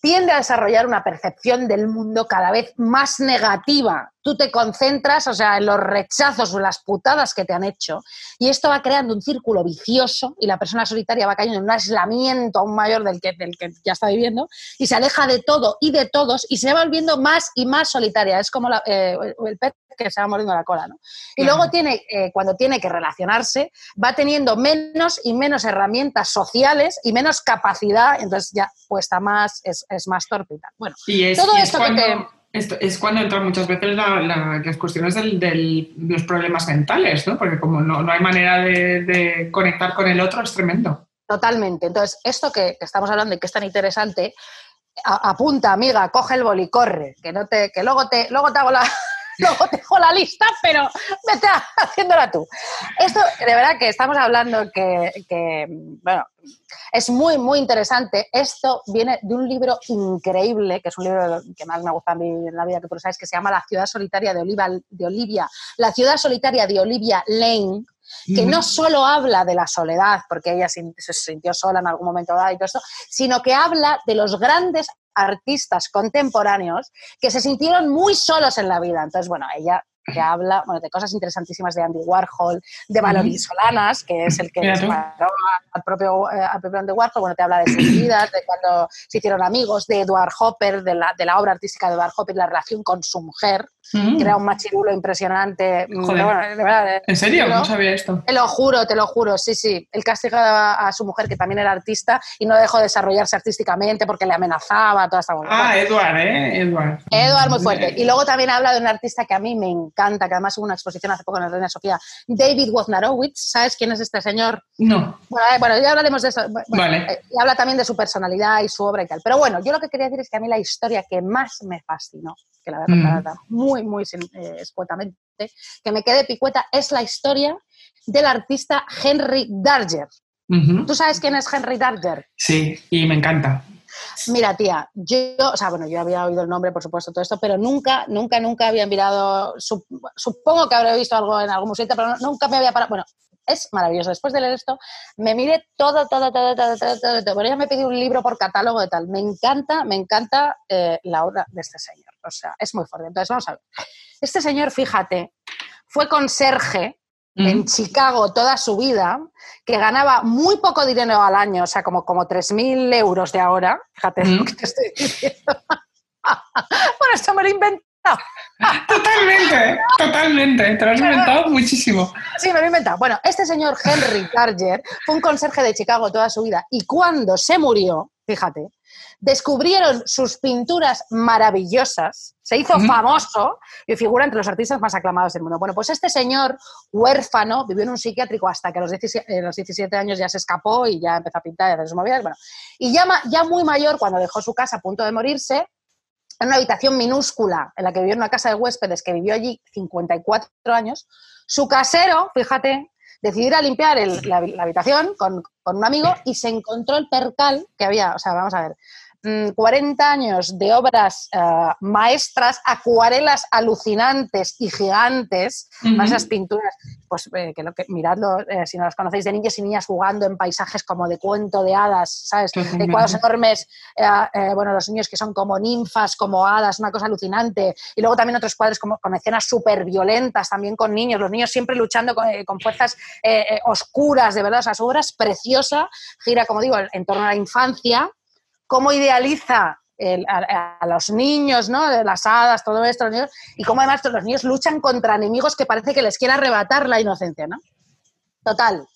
tiende a desarrollar una percepción del mundo cada vez más negativa. Tú te concentras, o sea, en los rechazos o en las putadas que te han hecho, y esto va creando un círculo vicioso y la persona solitaria va cayendo en un aislamiento aún mayor del que, del que ya está viviendo y se aleja de todo y de todos y se va volviendo más y más solitaria. Es como la- eh, el pez que se va mordiendo la cola, ¿no? Y luego tiene, eh, cuando tiene que relacionarse, va teniendo menos y menos herramientas sociales y menos capacidad, entonces ya cuesta más, es, es más tal. Bueno, Y es, Todo y es esto que cuando, te- Esto es cuando entran muchas veces la- la- las cuestiones de los problemas mentales, ¿no? Porque como no, no hay manera de, de conectar con el otro, es tremendo. Totalmente. Entonces, esto que, que estamos hablando y que es tan interesante, a- apunta, amiga, coge el boli, corre, que no te, que luego te, luego te hago la, luego hago la lista, pero vete haciéndola tú. Esto, de verdad que estamos hablando que, que, bueno, es muy, muy interesante. Esto viene de un libro increíble, que es un libro que más me gusta a mí en la vida, que tú lo sabes, que se llama La ciudad solitaria de, Oliva, de Olivia, La ciudad solitaria de Olivia Lane, que no solo habla de la soledad, porque ella se sintió sola en algún momento dado y todo esto, sino que habla de los grandes artistas contemporáneos que se sintieron muy solos en la vida. Entonces, bueno, ella que habla bueno, de cosas interesantísimas de Andy Warhol, de Valery Solanas, que es el que disparó al propio, eh, al propio Andy Warhol, bueno, te habla de sus vidas, de cuando se hicieron amigos, de Edward Hopper, de la, de la obra artística de Edward Hopper, la relación con su mujer, Mm. que era un machirulo impresionante. Mm, Joder. bueno, de verdad, ¿En serio? ¿no? Sabía esto. Te lo juro, te lo juro, sí, sí. Él castigaba a su mujer, que también era artista, y no dejó de desarrollarse artísticamente porque le amenazaba, toda esta. Ah, Edward, ¿eh? Edward. Edward, muy fuerte. Y luego también habla de un artista que a mí me encanta, que además hubo una exposición hace poco en la Reina Sofía, David Wojnarowicz. ¿Sabes quién es este señor? No. Bueno, eh, bueno, ya hablaremos de eso. Bueno, Vale. eh, y habla también de su personalidad y su obra y tal. Pero bueno, yo lo que quería decir es que a mí la historia que más me fascinó, que la voy a contar Mm. ahora muy, muy sin- eh, escuetamente, que me quedé picueta, es la historia del artista Henry Darger. ¿Tú sabes quién es Henry Darger? Sí, y me encanta. Mira, tía, yo, o sea, bueno, yo había oído el nombre, por supuesto, todo esto, pero nunca, nunca, nunca había mirado, sup- supongo que habré visto algo en algún museo, pero nunca me había parado. Bueno, es maravilloso. Después de leer esto, me miré todo, todo, todo, todo, todo, todo. todo. Bueno, ya me pedí un libro por catálogo de tal. Me encanta, me encanta eh, la obra de este señor. O sea, es muy fuerte. Entonces, vamos a ver. Este señor, fíjate, fue conserje en. Chicago toda su vida, que ganaba muy poco dinero al año, o sea, como, como 3.000 euros de ahora. Fíjate lo que te estoy diciendo. bueno, esto me lo he inventado. Totalmente, totalmente. Te lo has inventado muchísimo. Sí, me lo he inventado. Bueno, este señor Henry Targer fue un conserje de Chicago toda su vida y cuando se murió, fíjate, descubrieron sus pinturas maravillosas, se hizo famoso y figura entre los artistas más aclamados del mundo. Bueno, pues este señor huérfano vivió en un psiquiátrico hasta que a los 17, eh, los 17 años ya se escapó y ya empezó a pintar y a hacer sus movidas. Bueno, y ya, ya muy mayor, cuando dejó su casa a punto de morirse, en una habitación minúscula en la que vivió en una casa de huéspedes que vivió allí 54 años, su casero, fíjate, decidió a limpiar el- la, habitación con, con un amigo y se encontró el percal que había, o sea, vamos a ver, 40 años de obras eh, maestras, acuarelas alucinantes y gigantes, más esas pinturas, pues eh, que lo que miradlo, eh, si no las conocéis, de niños y niñas jugando en paisajes como de cuento de hadas, ¿sabes? De cuadros enormes, eh, bueno, los niños que son como ninfas, como hadas, una cosa alucinante. Y luego también otros cuadros como, con escenas súper violentas, también con niños, los niños siempre luchando con, con fuerzas oscuras, de verdad. O sea, su obra es preciosa, gira, como digo, en torno a la infancia, cómo idealiza el- a, a los niños, ¿no? Las hadas, todo esto, los niños, y cómo además los niños luchan contra enemigos que parece que les quiere arrebatar la inocencia, ¿no? Total,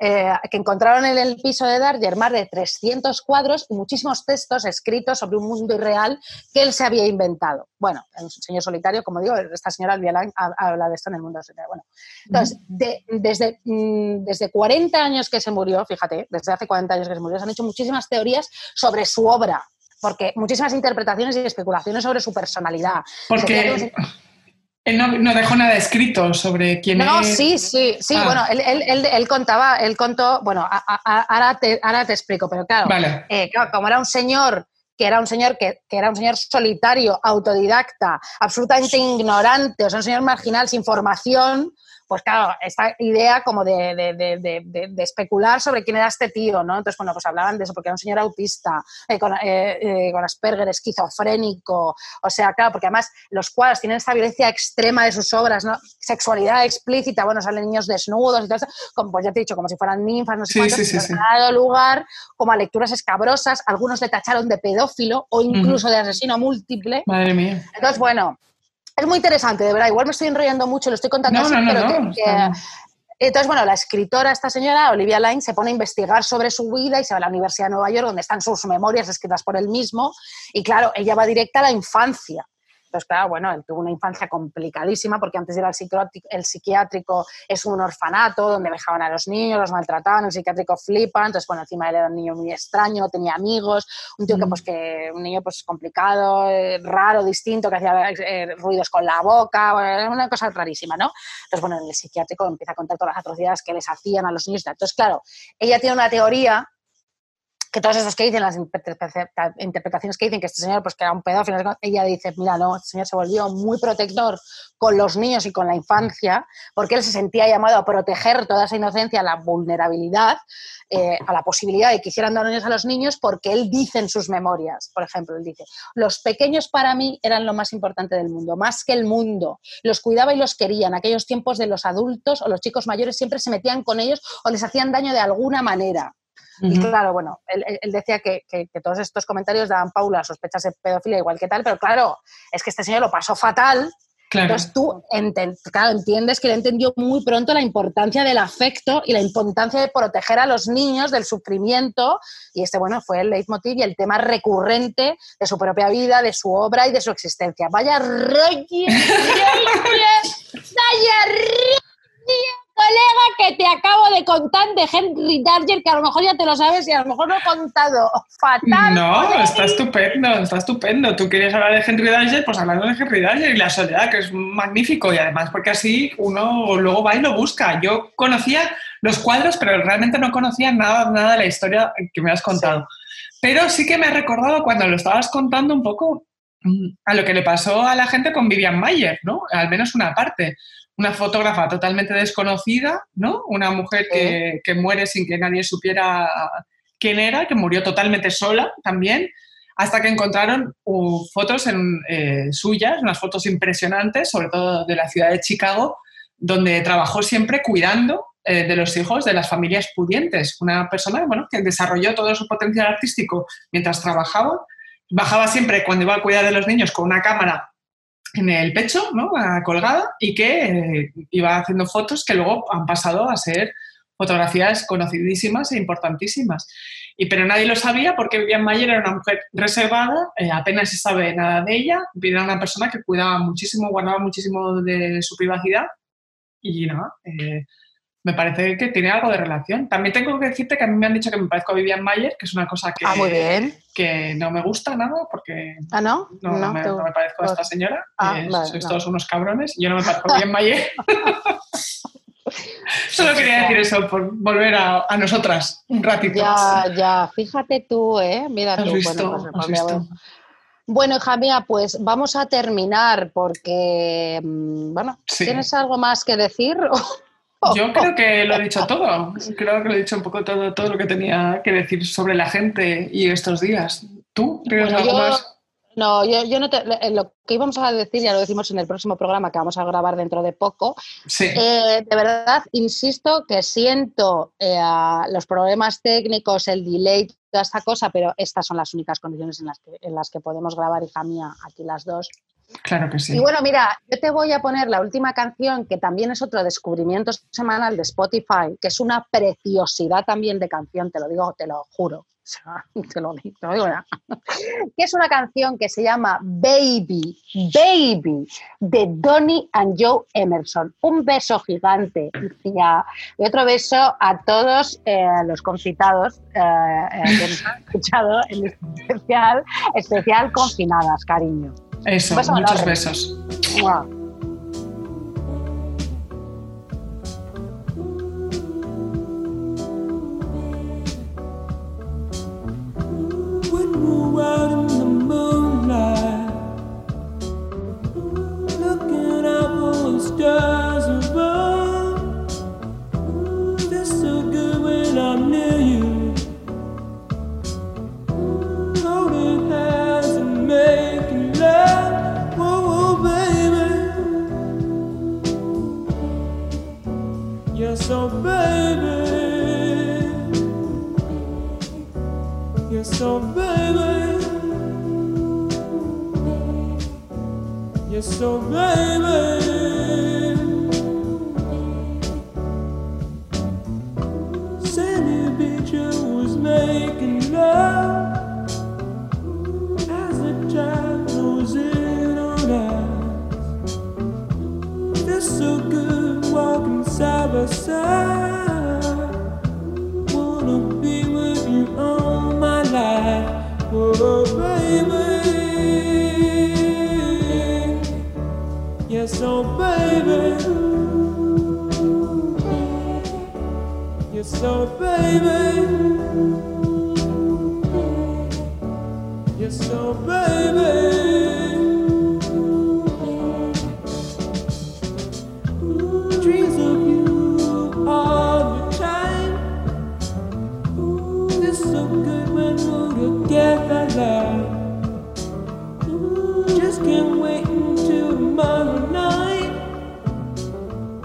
eh, que encontraron en el piso de Darger más de 300 cuadros y muchísimos textos escritos sobre un mundo irreal que él se había inventado. Bueno, el señor solitario, como digo, esta señora Albiolán ha- habla de esto en el mundo solitario. Bueno, entonces, de- desde, mm, desde 40 años que se murió, fíjate, desde hace 40 años que se murió, se han hecho muchísimas teorías sobre su obra, porque muchísimas interpretaciones y especulaciones sobre su personalidad. Porque él no, no dejó nada escrito sobre quién No, es. sí, sí, sí. Ah. Bueno, él, él- él- él contaba, él contó, bueno, a- a- a- ahora, te, ahora te explico, pero claro, Vale. eh, claro, como era un señor que era un señor que, que era un señor solitario, autodidacta, absolutamente ignorante, o sea, un señor marginal sin formación, pues claro, esta idea como de, de- de- de- de- de especular sobre quién era este tío, ¿no? Entonces, bueno, pues hablaban de eso, porque era un señor autista, eh, con, eh, eh, con Asperger, esquizofrénico, o sea, claro, porque además los cuadros tienen esta violencia extrema de sus obras, ¿no? Sexualidad explícita, bueno, salen niños desnudos y todo eso, como, pues ya te he dicho, como si fueran ninfas, no sé Sí, cuántos, sí, sí, pero sí. ha dado lugar como a lecturas escabrosas, algunos le tacharon de pedófilo o incluso de asesino múltiple. Madre mía. Entonces, bueno, es muy interesante, de verdad. Igual me estoy enrollando mucho, lo estoy contando No, así, no, no, pero que- que- entonces, bueno, la escritora, esta señora, Olivia Lyne, se pone a investigar sobre su vida y se va a la Universidad de Nueva York, donde están sus memorias escritas por él mismo. Y claro, ella va directa a la infancia. Entonces, claro, bueno, él tuvo una infancia complicadísima porque antes de ir al psiquiátrico, el psiquiátrico es un orfanato donde dejaban a los niños, los maltrataban, el psiquiátrico flipa, entonces, bueno, encima él era un niño muy extraño, no tenía amigos, un tío que, pues, que, un niño, pues, complicado, eh, raro, distinto, que hacía eh, ruidos con la boca, bueno, era una cosa rarísima, ¿no? Entonces, bueno, en el psiquiátrico empieza a contar todas las atrocidades que les hacían a los niños. Entonces, claro, ella tiene una teoría que todas esas que dicen, las interpretaciones que dicen que este señor pues que era un pedófilo, ella dice, mira, no, este señor se volvió muy protector con los niños y con la infancia, porque él se sentía llamado a proteger toda esa inocencia, la vulnerabilidad, eh, a la posibilidad de que hicieran daños a los niños, porque él dice en sus memorias, por ejemplo, él dice, los pequeños para mí eran lo más importante del mundo, más que el mundo, los cuidaba y los quería, en aquellos tiempos de los adultos o los chicos mayores siempre se metían con ellos o les hacían daño de alguna manera. Y claro, bueno, él, él decía que, que, que, todos estos comentarios daban Paula sospechas de pedofilia igual que tal, pero claro, es que este señor lo pasó fatal. Claro. Entonces tú claro, entiendes que él entendió muy pronto la importancia del afecto y la importancia de proteger a los niños del sufrimiento. Y este, bueno, fue el leitmotiv y el tema recurrente de su propia vida, de su obra y de su existencia. Vaya rollo, vaya colega que te acabo de contar de Henry Darger, que a lo mejor ya te lo sabes y a lo mejor lo he contado fatal. No, está estupendo, está estupendo. Tú quieres hablar de Henry Darger, pues hablando de Henry Darger y la soledad, que es magnífico y además porque así uno luego va y lo busca. Yo conocía los cuadros, pero realmente no conocía nada, nada de la historia que me has contado. Sí. Pero sí que me ha recordado cuando lo estabas contando un poco mm, a lo que le pasó a la gente con Vivian Mayer, ¿no? Al menos una parte una fotógrafa totalmente desconocida, ¿no? Una mujer que, que, muere sin que nadie supiera quién era, que murió totalmente sola también, hasta que encontraron uh, fotos en, eh, suyas, unas fotos impresionantes, sobre todo de la ciudad de Chicago, donde trabajó siempre cuidando eh, de los hijos de las familias pudientes. Una persona bueno, que desarrolló todo su potencial artístico mientras trabajaba. Bajaba siempre cuando iba a cuidar de los niños con una cámara en el pecho, ¿no? colgada, y que eh, iba haciendo fotos que luego han pasado a ser fotografías conocidísimas e importantísimas. Y, pero nadie lo sabía porque Vivian Mayer era una mujer reservada, eh, apenas se sabe nada de ella, era una persona que cuidaba muchísimo, guardaba muchísimo de su privacidad y nada, eh, me parece que tiene algo de relación. También tengo que decirte que a mí me han dicho que me parezco a Vivian Mayer, que es una cosa que, ah, muy bien. que no me gusta nada, porque ¿Ah, no? No, no, me, no me, parezco a esta señora. Ah, eh, vale, sois todos unos cabrones. Yo no me parezco a Vivian Mayer. Solo quería decir eso, por volver a, a, nosotras un ratito. Ya, ya, fíjate tú, ¿eh? Mira ¿Has tú. Visto? Bueno, pues, ¿Has visto? Bueno, hija mía, pues vamos a terminar porque, bueno, sí. ¿tienes algo más que decir? Yo creo que lo he dicho todo. Creo que lo he dicho un poco todo, todo lo que tenía que decir sobre la gente y estos días. ¿Tú tienes bueno, algo yo, más? No, yo, yo no te, lo que íbamos a decir, ya lo decimos en el próximo programa que vamos a grabar dentro de poco. Sí. Eh, de verdad, insisto que siento eh, los problemas técnicos, el delay, toda esta cosa, pero estas son las únicas condiciones en las que, en las que podemos grabar, hija mía, aquí las dos. Claro que sí. Y bueno, mira, yo te voy a poner la última canción, que también es otro descubrimiento semanal de Spotify, que es una preciosidad también de canción, te lo digo, te lo juro. Te lo digo, te lo digo que es una canción que se llama Baby, Baby, de Donny and Joe Emerson. Un beso gigante y, otro beso a todos eh, los concitados eh, eh, que nos han escuchado en especial, especial confinadas, cariño. Eso, beso muchos enorme. besos.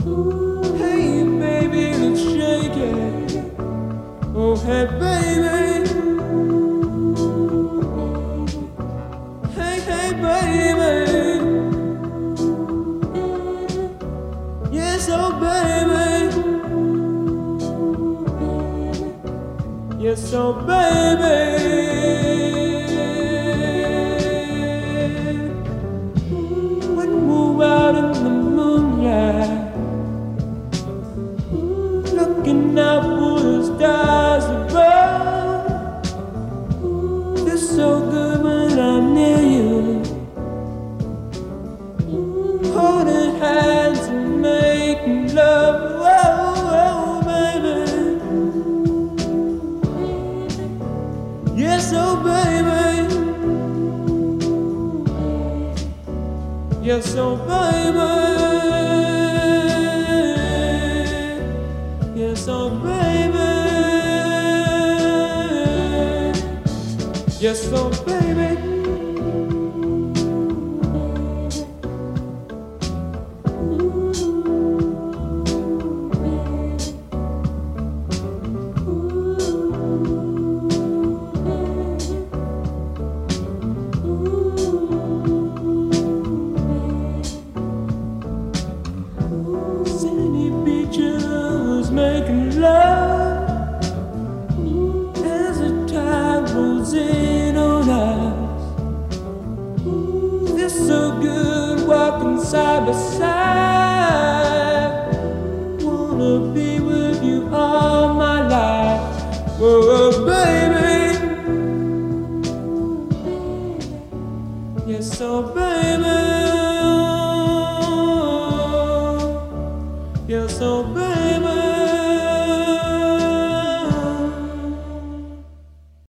Hey, baby, let's shake it. Oh, hey, baby. Hey, hey, baby. Yes, oh, baby. Yes, oh, baby. so oh, baby.